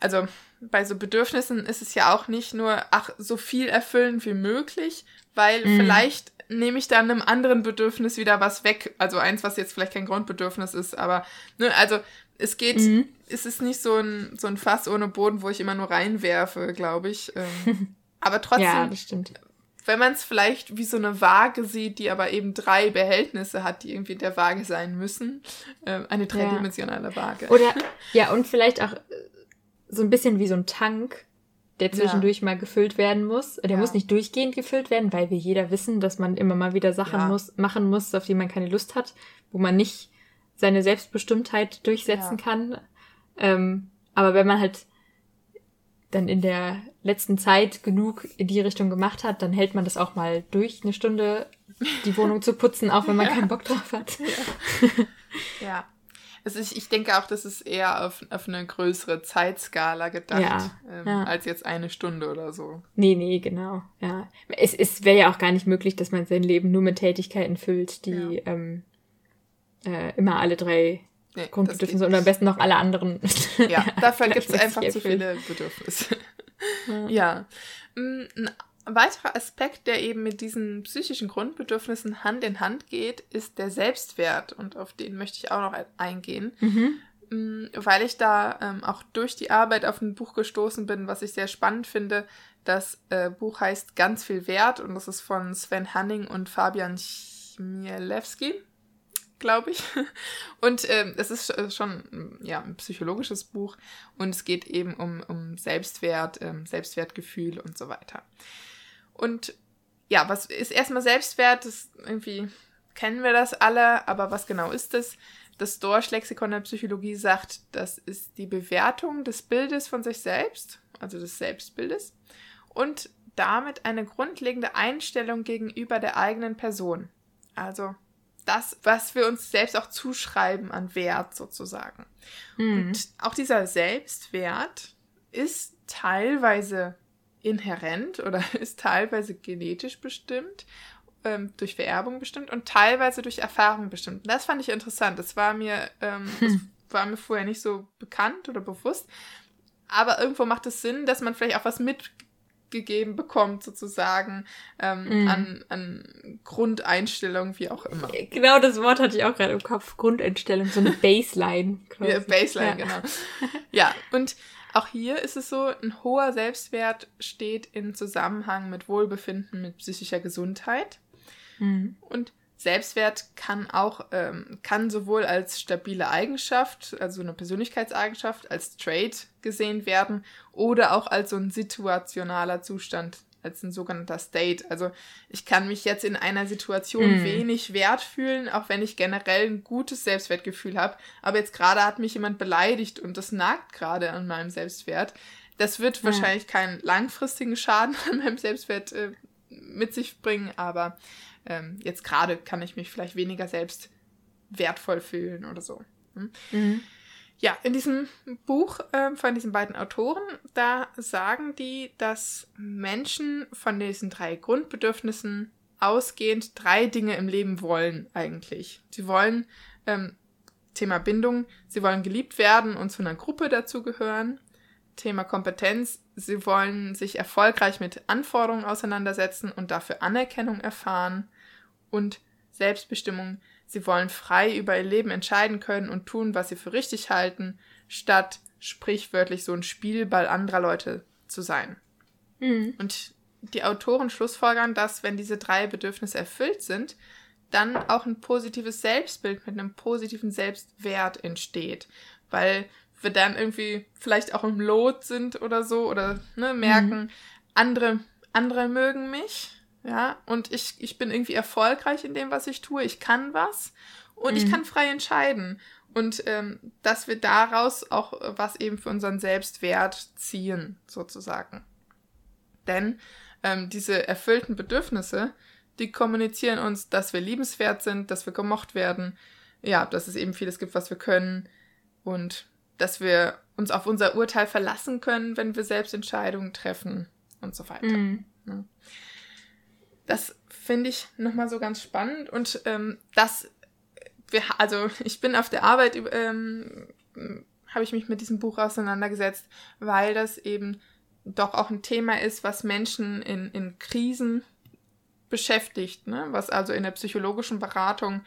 also bei so Bedürfnissen ist es ja auch nicht nur, ach, so viel erfüllen wie möglich, weil mhm. vielleicht nehme ich dann einem anderen Bedürfnis wieder was weg. Also eins, was jetzt vielleicht kein Grundbedürfnis ist, aber, ne, also es geht, mhm. es ist nicht so ein, so ein Fass ohne Boden, wo ich immer nur reinwerfe, glaube ich. Ähm, aber trotzdem, ja, wenn man es vielleicht wie so eine Waage sieht, die aber eben drei Behältnisse hat, die irgendwie in der Waage sein müssen, äh, eine dreidimensionale ja. Waage. Oder, ja, und vielleicht auch so ein bisschen wie so ein Tank, der zwischendurch ja. mal gefüllt werden muss. Der ja. muss nicht durchgehend gefüllt werden, weil wir jeder wissen, dass man immer mal wieder Sachen ja. muss, machen muss, auf die man keine Lust hat, wo man nicht seine Selbstbestimmtheit durchsetzen kann. Ähm, aber wenn man halt dann in der letzten Zeit genug in die Richtung gemacht hat, dann hält man das auch mal durch, eine Stunde die Wohnung zu putzen, auch wenn man keinen Bock drauf hat. ja. Also ich, ich denke auch, das ist eher auf, auf eine größere Zeitskala gedacht, ja, ähm, ja. als jetzt eine Stunde oder so. Nee, nee, genau. Ja. Es, es wäre ja auch gar nicht möglich, dass man sein Leben nur mit Tätigkeiten füllt, die ja. ähm, äh, immer alle drei nee, Grundbedürfnisse und am besten noch alle anderen. Ja, dafür gibt es einfach zu viele Bedürfnisse. ja. ja. Mm, ein weiterer Aspekt, der eben mit diesen psychischen Grundbedürfnissen Hand in Hand geht, ist der Selbstwert. Und auf den möchte ich auch noch eingehen. Mhm. Mm, weil ich da ähm, auch durch die Arbeit auf ein Buch gestoßen bin, was ich sehr spannend finde. Das äh, Buch heißt Ganz viel Wert und das ist von Sven Hanning und Fabian Chmielewski glaube ich. Und ähm, es ist äh, schon ja, ein psychologisches Buch und es geht eben um, um Selbstwert, ähm, Selbstwertgefühl und so weiter. Und ja, was ist erstmal Selbstwert? Das irgendwie kennen wir das alle, aber was genau ist das? Das Dorsch-Lexikon der Psychologie sagt, das ist die Bewertung des Bildes von sich selbst, also des Selbstbildes, und damit eine grundlegende Einstellung gegenüber der eigenen Person. Also das, was wir uns selbst auch zuschreiben an Wert sozusagen. Mhm. Und auch dieser Selbstwert ist teilweise inhärent oder ist teilweise genetisch bestimmt, ähm, durch Vererbung bestimmt und teilweise durch Erfahrung bestimmt. das fand ich interessant. Das war mir, ähm, hm. das war mir vorher nicht so bekannt oder bewusst. Aber irgendwo macht es Sinn, dass man vielleicht auch was mitgegeben bekommt, sozusagen, ähm, mm. an, an Grundeinstellungen, wie auch immer. Genau das Wort hatte ich auch gerade im Kopf. Grundeinstellung, so eine Baseline. ja, Baseline, ja. genau. Ja, und auch hier ist es so, ein hoher Selbstwert steht in Zusammenhang mit Wohlbefinden, mit psychischer Gesundheit. Mhm. Und Selbstwert kann auch, ähm, kann sowohl als stabile Eigenschaft, also eine Persönlichkeitseigenschaft, als Trait gesehen werden oder auch als so ein situationaler Zustand als ein sogenannter State. Also ich kann mich jetzt in einer Situation mm. wenig wert fühlen, auch wenn ich generell ein gutes Selbstwertgefühl habe. Aber jetzt gerade hat mich jemand beleidigt und das nagt gerade an meinem Selbstwert. Das wird ja. wahrscheinlich keinen langfristigen Schaden an meinem Selbstwert äh, mit sich bringen, aber ähm, jetzt gerade kann ich mich vielleicht weniger selbst wertvoll fühlen oder so. Hm? Mhm. Ja, in diesem Buch äh, von diesen beiden Autoren, da sagen die, dass Menschen von diesen drei Grundbedürfnissen ausgehend drei Dinge im Leben wollen eigentlich. Sie wollen, ähm, Thema Bindung, sie wollen geliebt werden und zu einer Gruppe dazugehören. Thema Kompetenz, sie wollen sich erfolgreich mit Anforderungen auseinandersetzen und dafür Anerkennung erfahren. Und Selbstbestimmung, Sie wollen frei über ihr Leben entscheiden können und tun, was sie für richtig halten, statt sprichwörtlich so ein Spielball anderer Leute zu sein. Mhm. Und die Autoren schlussfolgern, dass wenn diese drei Bedürfnisse erfüllt sind, dann auch ein positives Selbstbild mit einem positiven Selbstwert entsteht. Weil wir dann irgendwie vielleicht auch im Lot sind oder so oder ne, merken, mhm. andere, andere mögen mich ja, und ich, ich bin irgendwie erfolgreich in dem, was ich tue. Ich kann was und mhm. ich kann frei entscheiden. Und ähm, dass wir daraus auch was eben für unseren Selbstwert ziehen, sozusagen. Denn ähm, diese erfüllten Bedürfnisse, die kommunizieren uns, dass wir liebenswert sind, dass wir gemocht werden, ja, dass es eben vieles gibt, was wir können und dass wir uns auf unser Urteil verlassen können, wenn wir selbst Entscheidungen treffen und so weiter. Mhm. Ja. Das finde ich nochmal so ganz spannend und ähm, das, wir, also ich bin auf der Arbeit, ähm, habe ich mich mit diesem Buch auseinandergesetzt, weil das eben doch auch ein Thema ist, was Menschen in, in Krisen beschäftigt, ne? was also in der psychologischen Beratung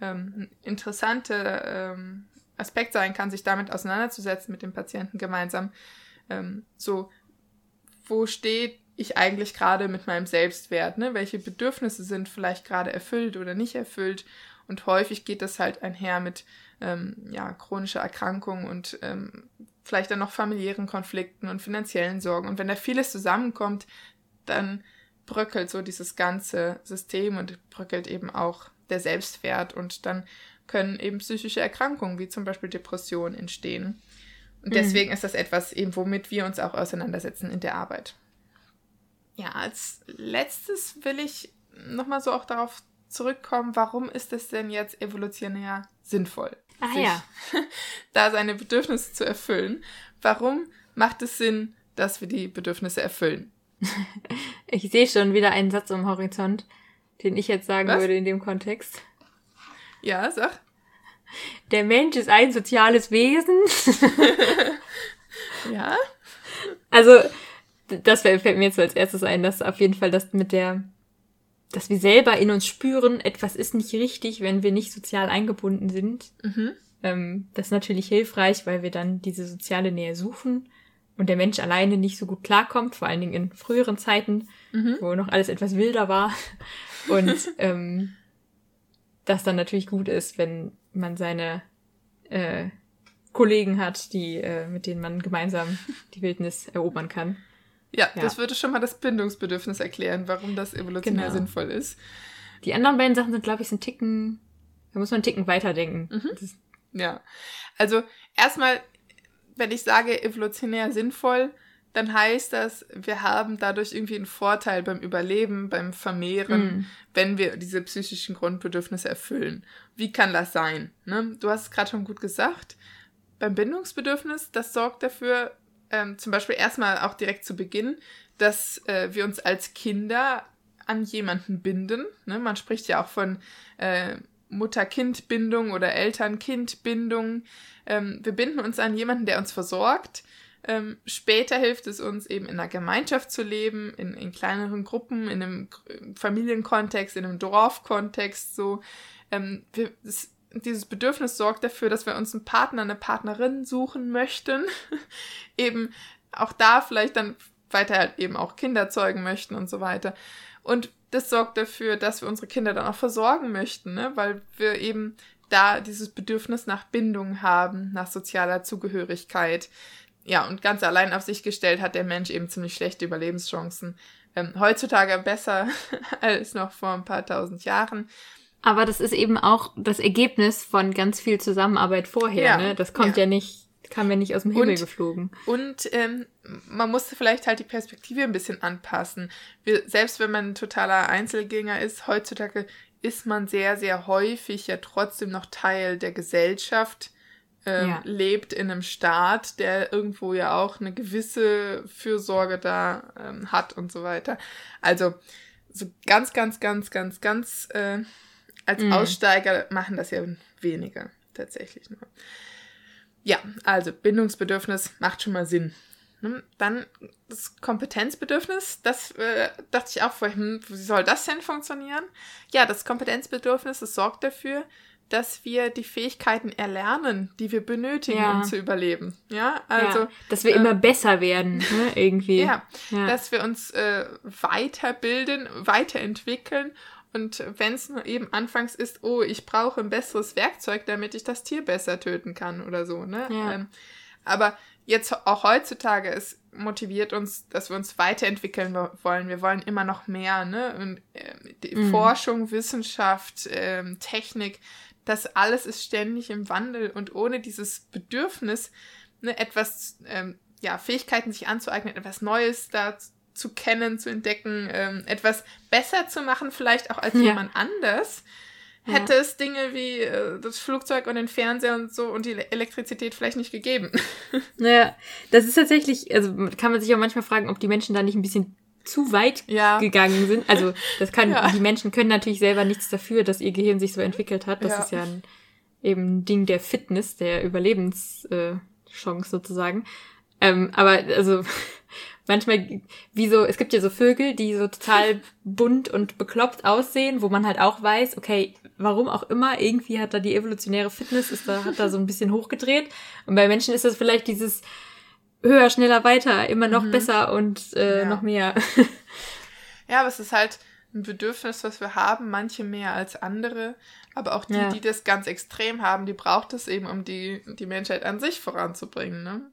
ähm, ein interessanter ähm, Aspekt sein kann, sich damit auseinanderzusetzen mit dem Patienten gemeinsam. Ähm, so, wo steht ich eigentlich gerade mit meinem Selbstwert? Ne? Welche Bedürfnisse sind vielleicht gerade erfüllt oder nicht erfüllt? Und häufig geht das halt einher mit ähm, ja, chronischer Erkrankung und ähm, vielleicht dann noch familiären Konflikten und finanziellen Sorgen. Und wenn da vieles zusammenkommt, dann bröckelt so dieses ganze System und bröckelt eben auch der Selbstwert und dann können eben psychische Erkrankungen wie zum Beispiel Depressionen entstehen. Und mhm. deswegen mhm. ist das etwas eben, womit wir uns auch auseinandersetzen in der Arbeit. Ja, als letztes will ich nochmal so auch darauf zurückkommen, warum ist es denn jetzt evolutionär sinnvoll, ah, sich ja. da seine Bedürfnisse zu erfüllen? Warum macht es Sinn, dass wir die Bedürfnisse erfüllen? ich sehe schon wieder einen Satz am Horizont, den ich jetzt sagen Was? würde in dem Kontext. Ja, sag. Der Mensch ist ein soziales Wesen. ja. Also, das fällt mir jetzt als erstes ein, dass auf jeden Fall das mit der, dass wir selber in uns spüren, etwas ist nicht richtig, wenn wir nicht sozial eingebunden sind. Mhm. Ähm, das ist natürlich hilfreich, weil wir dann diese soziale Nähe suchen und der Mensch alleine nicht so gut klarkommt, vor allen Dingen in früheren Zeiten, mhm. wo noch alles etwas wilder war. Und ähm, das dann natürlich gut ist, wenn man seine äh, Kollegen hat, die, äh, mit denen man gemeinsam die Wildnis erobern kann. Ja, ja, das würde schon mal das Bindungsbedürfnis erklären, warum das evolutionär genau. sinnvoll ist. Die anderen beiden Sachen sind, glaube ich, ein Ticken, da muss man einen Ticken weiterdenken. Mhm. Ja. Also erstmal, wenn ich sage evolutionär sinnvoll, dann heißt das, wir haben dadurch irgendwie einen Vorteil beim Überleben, beim Vermehren, mm. wenn wir diese psychischen Grundbedürfnisse erfüllen. Wie kann das sein? Ne? Du hast es gerade schon gut gesagt. Beim Bindungsbedürfnis, das sorgt dafür, ähm, zum Beispiel erstmal auch direkt zu Beginn, dass äh, wir uns als Kinder an jemanden binden. Ne? Man spricht ja auch von äh, Mutter-Kind-Bindung oder Eltern-Kind-Bindung. Ähm, wir binden uns an jemanden, der uns versorgt ähm, später hilft es uns eben in einer Gemeinschaft zu leben, in, in kleineren Gruppen, in einem Familienkontext, in einem Dorfkontext. So, ähm, wir, es, dieses Bedürfnis sorgt dafür, dass wir uns einen Partner, eine Partnerin suchen möchten. eben auch da vielleicht dann weiter halt eben auch Kinder zeugen möchten und so weiter. Und das sorgt dafür, dass wir unsere Kinder dann auch versorgen möchten, ne? weil wir eben da dieses Bedürfnis nach Bindung haben, nach sozialer Zugehörigkeit, ja, und ganz allein auf sich gestellt hat der Mensch eben ziemlich schlechte Überlebenschancen. Ähm, heutzutage besser als noch vor ein paar tausend Jahren. Aber das ist eben auch das Ergebnis von ganz viel Zusammenarbeit vorher. Ja, ne? Das kommt ja. ja nicht, kam ja nicht aus dem Himmel und, geflogen. Und ähm, man musste vielleicht halt die Perspektive ein bisschen anpassen. Wir, selbst wenn man ein totaler Einzelgänger ist, heutzutage ist man sehr, sehr häufig ja trotzdem noch Teil der Gesellschaft ähm, ja. lebt in einem Staat, der irgendwo ja auch eine gewisse Fürsorge da ähm, hat und so weiter. Also so ganz, ganz, ganz, ganz, ganz äh, als mhm. Aussteiger machen das ja wenige tatsächlich nur. Ja, also Bindungsbedürfnis macht schon mal Sinn. Ne? Dann das Kompetenzbedürfnis, das äh, dachte ich auch vorhin, wie soll das denn funktionieren? Ja, das Kompetenzbedürfnis, das sorgt dafür, dass wir die Fähigkeiten erlernen, die wir benötigen, ja. um zu überleben. Ja, also. Ja, dass wir äh, immer besser werden, ne, irgendwie. Ja, ja. dass wir uns äh, weiterbilden, weiterentwickeln. Und wenn es nur eben anfangs ist, oh, ich brauche ein besseres Werkzeug, damit ich das Tier besser töten kann oder so, ne? Ja. Ähm, aber jetzt auch heutzutage, es motiviert uns, dass wir uns weiterentwickeln wollen. Wir wollen immer noch mehr, ne? Und, äh, mhm. Forschung, Wissenschaft, äh, Technik, das alles ist ständig im Wandel und ohne dieses Bedürfnis, ne, etwas, ähm, ja, Fähigkeiten sich anzueignen, etwas Neues da zu kennen, zu entdecken, ähm, etwas besser zu machen, vielleicht auch als ja. jemand anders, hätte ja. es Dinge wie äh, das Flugzeug und den Fernseher und so und die Elektrizität vielleicht nicht gegeben. Naja, das ist tatsächlich, also kann man sich auch manchmal fragen, ob die Menschen da nicht ein bisschen zu weit ja. gegangen sind. Also das kann, ja. die Menschen können natürlich selber nichts dafür, dass ihr Gehirn sich so entwickelt hat. Das ist ja ein, eben ein Ding der Fitness, der Überlebenschance sozusagen. Ähm, aber also manchmal, wie so, es gibt ja so Vögel, die so total bunt und bekloppt aussehen, wo man halt auch weiß, okay, warum auch immer, irgendwie hat da die evolutionäre Fitness, ist da, hat da so ein bisschen hochgedreht. Und bei Menschen ist das vielleicht dieses höher, schneller, weiter, immer noch mhm. besser und äh, ja. noch mehr. ja, aber es ist halt ein Bedürfnis, was wir haben, manche mehr als andere. Aber auch die, ja. die das ganz extrem haben, die braucht es eben, um die, die Menschheit an sich voranzubringen. Ne?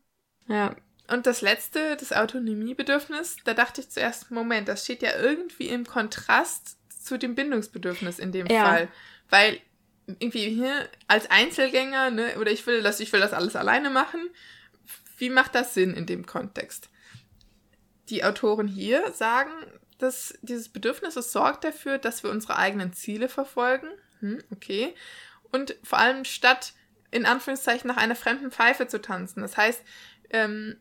Ja, und das letzte, das Autonomiebedürfnis, da dachte ich zuerst, Moment, das steht ja irgendwie im Kontrast zu dem Bindungsbedürfnis in dem ja. Fall. Weil irgendwie hier als Einzelgänger, ne, oder ich will das, ich will das alles alleine machen, wie macht das Sinn in dem Kontext? Die Autoren hier sagen, dass dieses Bedürfnis es sorgt dafür, dass wir unsere eigenen Ziele verfolgen. Hm, okay. Und vor allem statt in Anführungszeichen nach einer fremden Pfeife zu tanzen. Das heißt, ähm,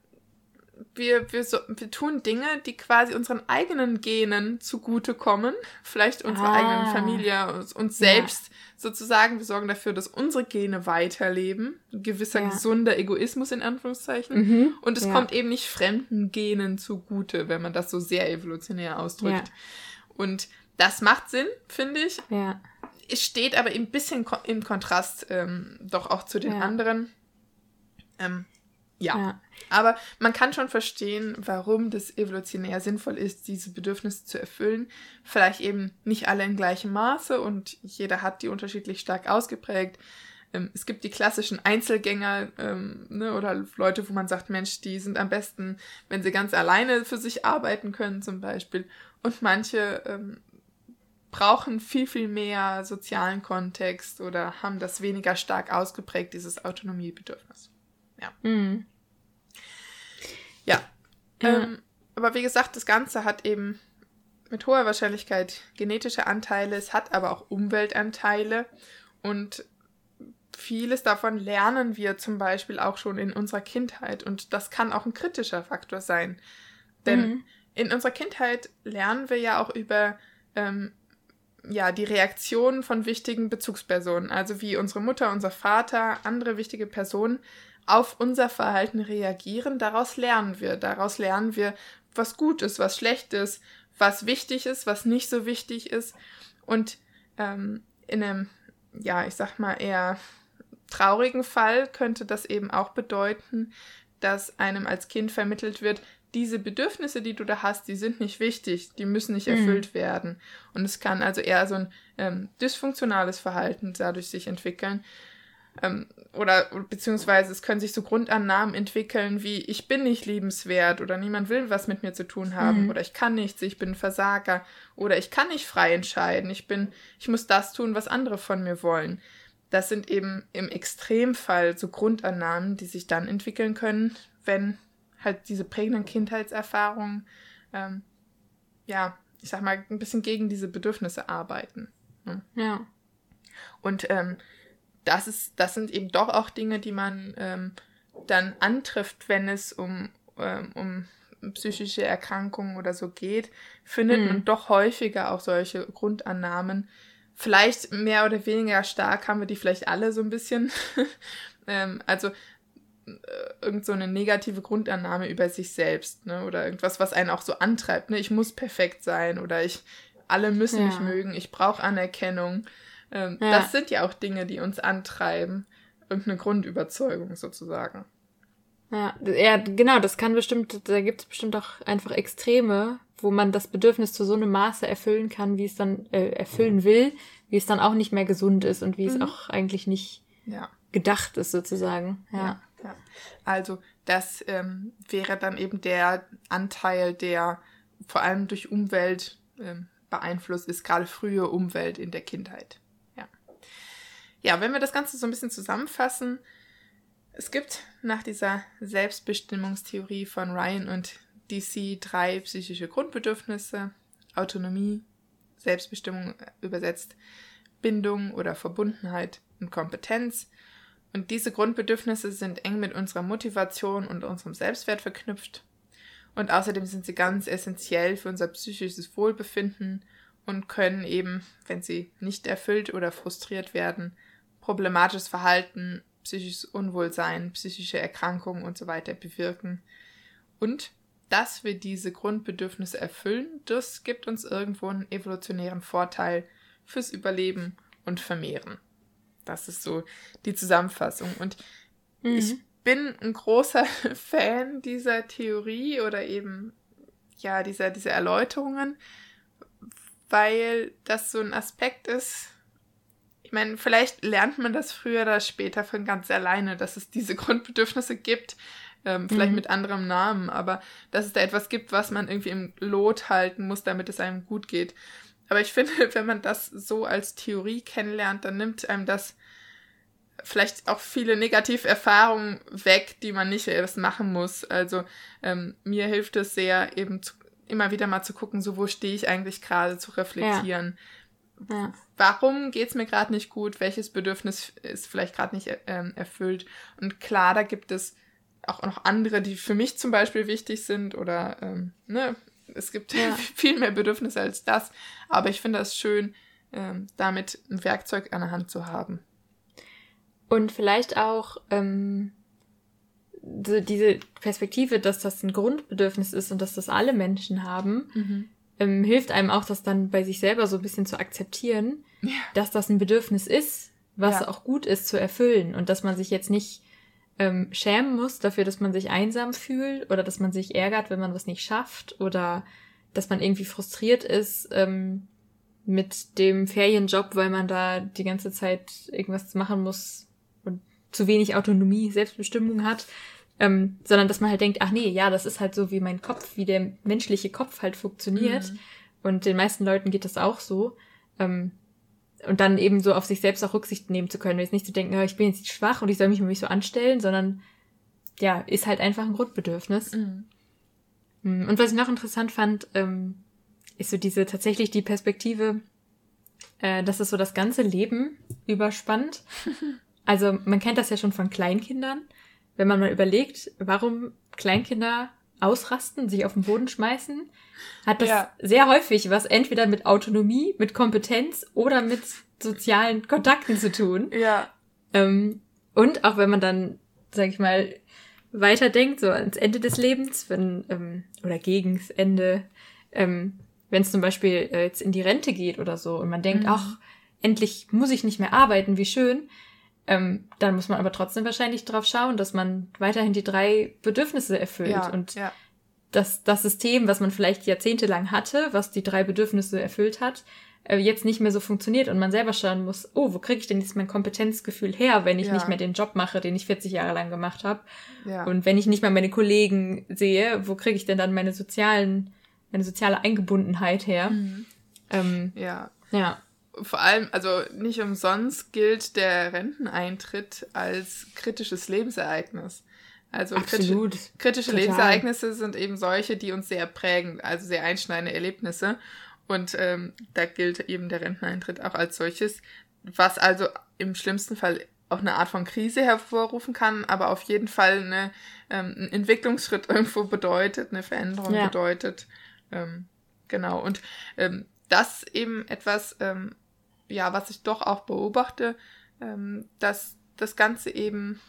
wir, wir, so, wir tun Dinge, die quasi unseren eigenen Genen zugutekommen, vielleicht unserer ah. eigenen Familie, uns, uns selbst ja. sozusagen. Wir sorgen dafür, dass unsere Gene weiterleben. Ein gewisser ja. gesunder Egoismus in Anführungszeichen. Mhm. Und es ja. kommt eben nicht fremden Genen zugute, wenn man das so sehr evolutionär ausdrückt. Und das macht Sinn, finde ich. Ja. Es steht aber ein bisschen im Kontrast ähm, doch auch zu den anderen. Ähm, ja. ja. Aber man kann schon verstehen, warum das evolutionär sinnvoll ist, diese Bedürfnisse zu erfüllen. Vielleicht eben nicht alle in gleichem Maße und jeder hat die unterschiedlich stark ausgeprägt. Ähm, es gibt die klassischen Einzelgänger ähm, ne, oder Leute, wo man sagt, Mensch, die sind am besten, wenn sie ganz alleine für sich arbeiten können zum Beispiel. Und manche ähm, brauchen viel, viel mehr sozialen Kontext oder haben das weniger stark ausgeprägt, dieses Autonomiebedürfnis. Ja. Mhm. Ja. ja. Ähm, aber wie gesagt, das Ganze hat eben mit hoher Wahrscheinlichkeit genetische Anteile, es hat aber auch Umweltanteile und vieles davon lernen wir zum Beispiel auch schon in unserer Kindheit und das kann auch ein kritischer Faktor sein. Denn mhm. in unserer Kindheit lernen wir ja auch über ähm, ja, die Reaktionen von wichtigen Bezugspersonen, also wie unsere Mutter, unser Vater, andere wichtige Personen auf unser Verhalten reagieren. Daraus lernen wir. Daraus lernen wir, was gut ist, was schlecht ist, was wichtig ist, was nicht so wichtig ist. Und ähm, in einem, ja, ich sag mal, eher traurigen Fall könnte das eben auch bedeuten, dass einem als Kind vermittelt wird, diese Bedürfnisse, die du da hast, die sind nicht wichtig, die müssen nicht mhm. erfüllt mhm. werden. Und es kann also eher so ein ähm, dysfunktionales Verhalten dadurch sich entwickeln, ähm, oder beziehungsweise es können sich so Grundannahmen entwickeln wie ich bin nicht liebenswert oder niemand will was mit mir zu tun haben mhm. oder ich kann nichts, ich bin ein Versager oder ich kann nicht frei entscheiden, ich bin, ich muss das tun, was andere von mir wollen. Das sind eben im Extremfall so Grundannahmen, die sich dann entwickeln können, wenn halt diese prägenden Kindheitserfahrungen, ähm, ja, ich sag mal, ein bisschen gegen diese Bedürfnisse arbeiten. Ne? Ja. Und ähm, das ist, das sind eben doch auch Dinge, die man ähm, dann antrifft, wenn es um, ähm, um psychische Erkrankungen oder so geht, findet mhm. man doch häufiger auch solche Grundannahmen. Vielleicht mehr oder weniger stark haben wir die vielleicht alle so ein bisschen. ähm, also äh, irgend so eine negative Grundannahme über sich selbst, ne? Oder irgendwas, was einen auch so antreibt, ne? Ich muss perfekt sein oder ich alle müssen ja. mich mögen, ich brauche Anerkennung. Ähm, ja. Das sind ja auch Dinge, die uns antreiben. Irgendeine Grundüberzeugung sozusagen. Ja, ja, genau, das kann bestimmt, da gibt es bestimmt auch einfach Extreme, wo man das Bedürfnis zu so einem Maße erfüllen kann, wie es dann äh, erfüllen will, wie es dann auch nicht mehr gesund ist und wie mhm. es auch eigentlich nicht ja. gedacht ist, sozusagen. Ja. ja. Also, das ähm, wäre dann eben der Anteil, der vor allem durch Umwelt ähm, beeinflusst ist, gerade frühe Umwelt in der Kindheit. Ja, wenn wir das Ganze so ein bisschen zusammenfassen, es gibt nach dieser Selbstbestimmungstheorie von Ryan und DC drei psychische Grundbedürfnisse, Autonomie, Selbstbestimmung übersetzt, Bindung oder Verbundenheit und Kompetenz. Und diese Grundbedürfnisse sind eng mit unserer Motivation und unserem Selbstwert verknüpft. Und außerdem sind sie ganz essentiell für unser psychisches Wohlbefinden und können eben, wenn sie nicht erfüllt oder frustriert werden, problematisches Verhalten, psychisches Unwohlsein, psychische Erkrankungen und so weiter bewirken. Und dass wir diese Grundbedürfnisse erfüllen, das gibt uns irgendwo einen evolutionären Vorteil fürs Überleben und Vermehren. Das ist so die Zusammenfassung. Und mhm. ich bin ein großer Fan dieser Theorie oder eben ja dieser, dieser Erläuterungen, weil das so ein Aspekt ist. Ich meine, vielleicht lernt man das früher oder später von ganz alleine, dass es diese Grundbedürfnisse gibt, ähm, vielleicht mhm. mit anderem Namen, aber dass es da etwas gibt, was man irgendwie im Lot halten muss, damit es einem gut geht. Aber ich finde, wenn man das so als Theorie kennenlernt, dann nimmt einem das vielleicht auch viele Negativerfahrungen weg, die man nicht erst machen muss. Also ähm, mir hilft es sehr, eben zu, immer wieder mal zu gucken, so wo stehe ich eigentlich gerade, zu reflektieren. Ja. Ja. Warum geht es mir gerade nicht gut? Welches Bedürfnis ist vielleicht gerade nicht ähm, erfüllt? Und klar, da gibt es auch noch andere, die für mich zum Beispiel wichtig sind oder ähm, ne, es gibt ja. viel mehr Bedürfnisse als das. Aber ich finde das schön, ähm, damit ein Werkzeug an der Hand zu haben. Und vielleicht auch ähm, so diese Perspektive, dass das ein Grundbedürfnis ist und dass das alle Menschen haben, mhm. Ähm, hilft einem auch, das dann bei sich selber so ein bisschen zu akzeptieren, ja. dass das ein Bedürfnis ist, was ja. auch gut ist zu erfüllen und dass man sich jetzt nicht ähm, schämen muss dafür, dass man sich einsam fühlt oder dass man sich ärgert, wenn man was nicht schafft oder dass man irgendwie frustriert ist ähm, mit dem Ferienjob, weil man da die ganze Zeit irgendwas machen muss und zu wenig Autonomie, Selbstbestimmung hat. Ähm, sondern dass man halt denkt, ach nee, ja, das ist halt so wie mein Kopf, wie der menschliche Kopf halt funktioniert. Mhm. Und den meisten Leuten geht das auch so. Ähm, und dann eben so auf sich selbst auch Rücksicht nehmen zu können. Jetzt nicht zu denken, ich bin jetzt schwach und ich soll mich um mich so anstellen, sondern ja, ist halt einfach ein Grundbedürfnis. Mhm. Mm, und was ich noch interessant fand, ähm, ist so diese tatsächlich die Perspektive, äh, dass es so das ganze Leben überspannt. also man kennt das ja schon von Kleinkindern, wenn man mal überlegt, warum Kleinkinder ausrasten, sich auf den Boden schmeißen, hat das ja. sehr häufig was entweder mit Autonomie, mit Kompetenz oder mit sozialen Kontakten zu tun. Ja. Ähm, und auch wenn man dann, sag ich mal, weiterdenkt, so ans Ende des Lebens, wenn, ähm, oder gegens Ende, ähm, wenn es zum Beispiel äh, jetzt in die Rente geht oder so und man denkt, mhm. ach, endlich muss ich nicht mehr arbeiten, wie schön, ähm, dann muss man aber trotzdem wahrscheinlich darauf schauen, dass man weiterhin die drei Bedürfnisse erfüllt. Ja, und ja. dass das System, was man vielleicht jahrzehntelang hatte, was die drei Bedürfnisse erfüllt hat, äh, jetzt nicht mehr so funktioniert und man selber schauen muss, oh, wo kriege ich denn jetzt mein Kompetenzgefühl her, wenn ich ja. nicht mehr den Job mache, den ich 40 Jahre lang gemacht habe? Und wenn ich nicht mal meine Kollegen sehe, wo kriege ich denn dann meine sozialen, meine soziale Eingebundenheit her? Mhm. Ähm, ja. Ja vor allem, also nicht umsonst gilt der Renteneintritt als kritisches Lebensereignis. Also Absolut. kritische, kritische Lebensereignisse sind eben solche, die uns sehr prägen, also sehr einschneidende Erlebnisse. Und ähm, da gilt eben der Renteneintritt auch als solches, was also im schlimmsten Fall auch eine Art von Krise hervorrufen kann, aber auf jeden Fall eine, ähm, einen Entwicklungsschritt irgendwo bedeutet, eine Veränderung ja. bedeutet. Ähm, genau. Und ähm, das eben etwas, ähm, ja, was ich doch auch beobachte, ähm, dass das Ganze eben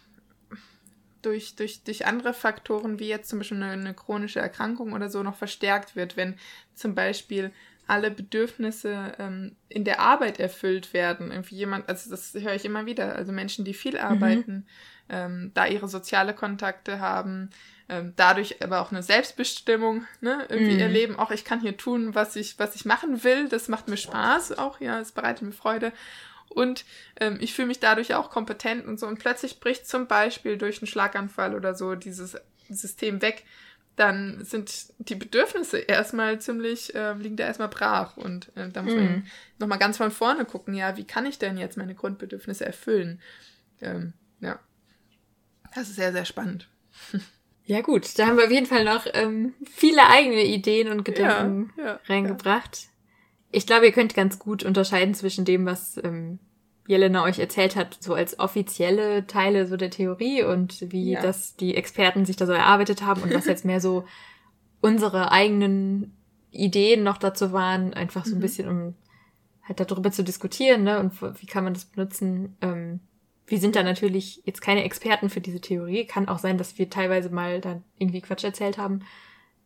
durch, durch, durch andere Faktoren, wie jetzt zum Beispiel eine, eine, chronische Erkrankung oder so, noch verstärkt wird, wenn zum Beispiel alle Bedürfnisse ähm, in der Arbeit erfüllt werden. Irgendwie jemand, also das höre ich immer wieder, also Menschen, die viel mhm. arbeiten, mhm. ähm, da ihre soziale Kontakte haben, ähm, dadurch aber auch eine Selbstbestimmung, ne, irgendwie mm. erleben, auch ich kann hier tun, was ich, was ich machen will, das macht mir Spaß auch, ja, es bereitet mir Freude und ähm, ich fühle mich dadurch auch kompetent und so und plötzlich bricht zum Beispiel durch einen Schlaganfall oder so dieses System weg, dann sind die Bedürfnisse erstmal ziemlich, äh, liegen da erstmal brach und äh, da muss mm. man mhm. nochmal ganz von vorne gucken, ja, wie kann ich denn jetzt meine Grundbedürfnisse erfüllen? Ähm, ja, das ist sehr, sehr spannend. Ja gut, da haben wir auf jeden Fall noch ähm, viele eigene Ideen und Gedanken ja, ja, reingebracht. Ja. ich glaube, ihr könnt ganz gut unterscheiden zwischen dem, was ähm, Jelena euch erzählt hat, so als offizielle Teile so der Theorie und wie ja. das die Experten sich da so erarbeitet haben und was jetzt mehr so unsere eigenen Ideen noch dazu waren, einfach so ein mhm. bisschen um halt darüber zu diskutieren, ne? Und wie kann man das benutzen? Ähm, wir sind da natürlich jetzt keine Experten für diese Theorie. Kann auch sein, dass wir teilweise mal dann irgendwie Quatsch erzählt haben.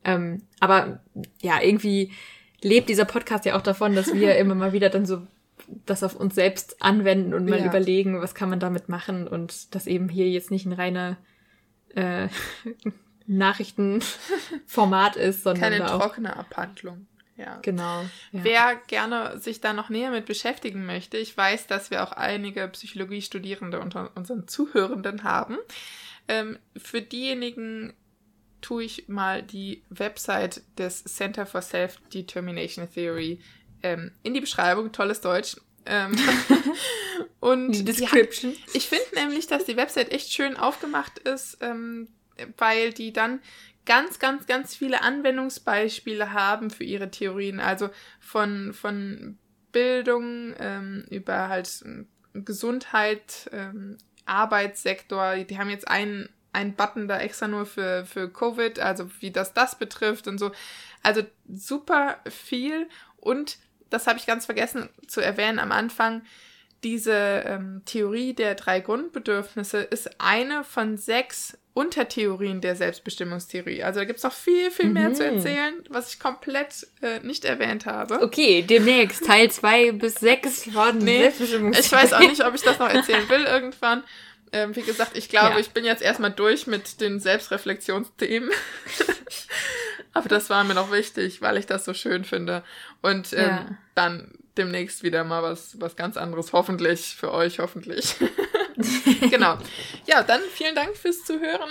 Ähm, aber ja, irgendwie lebt dieser Podcast ja auch davon, dass wir immer mal wieder dann so das auf uns selbst anwenden und mal ja. überlegen, was kann man damit machen und das eben hier jetzt nicht ein reiner äh, Nachrichtenformat ist, sondern keine trockene Abhandlung. Ja. Genau. Ja. Wer gerne sich da noch näher mit beschäftigen möchte, ich weiß, dass wir auch einige Psychologiestudierende unter unseren Zuhörenden haben. Ähm, für diejenigen tue ich mal die Website des Center for Self-Determination Theory ähm, in die Beschreibung. Tolles Deutsch. Ähm, und die Description. Hat, ich finde nämlich, dass die Website echt schön aufgemacht ist, ähm, weil die dann ganz, ganz, ganz viele Anwendungsbeispiele haben für ihre Theorien. Also von, von Bildung ähm, über halt ähm, Gesundheit, ähm, Arbeitssektor. Die haben jetzt einen, einen Button da extra nur für, für Covid, also wie das das betrifft und so. Also super viel. Und das habe ich ganz vergessen zu erwähnen am Anfang. Diese ähm, Theorie der drei Grundbedürfnisse ist eine von sechs Untertheorien der Selbstbestimmungstheorie. Also da gibt es noch viel, viel mehr mhm. zu erzählen, was ich komplett äh, nicht erwähnt habe. Okay, demnächst Teil 2 bis 6 von nee, Selbstbestimmungstheorie. Ich weiß auch nicht, ob ich das noch erzählen will irgendwann. Ähm, wie gesagt, ich glaube, ja. ich bin jetzt erstmal durch mit den Selbstreflexionsthemen. Aber das war mir noch wichtig, weil ich das so schön finde. Und ähm, ja. dann demnächst wieder mal was, was ganz anderes, hoffentlich, für euch, hoffentlich. genau. Ja, dann vielen Dank fürs Zuhören.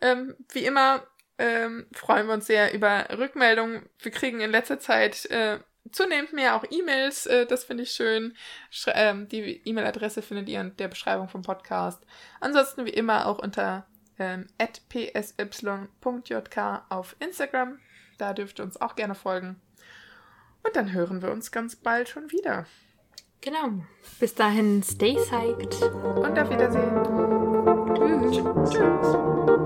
Ähm, wie immer ähm, freuen wir uns sehr über Rückmeldungen. Wir kriegen in letzter Zeit äh, zunehmend mehr auch E-Mails. Äh, das finde ich schön. Sch ähm, die E-Mail-Adresse findet ihr in der Beschreibung vom Podcast. Ansonsten wie immer auch unter ähm, psy.jk auf Instagram. Da dürft ihr uns auch gerne folgen. Und dann hören wir uns ganz bald schon wieder. Genau. Bis dahin, stay psyched. Und auf Wiedersehen. Tschüss. Tschüss.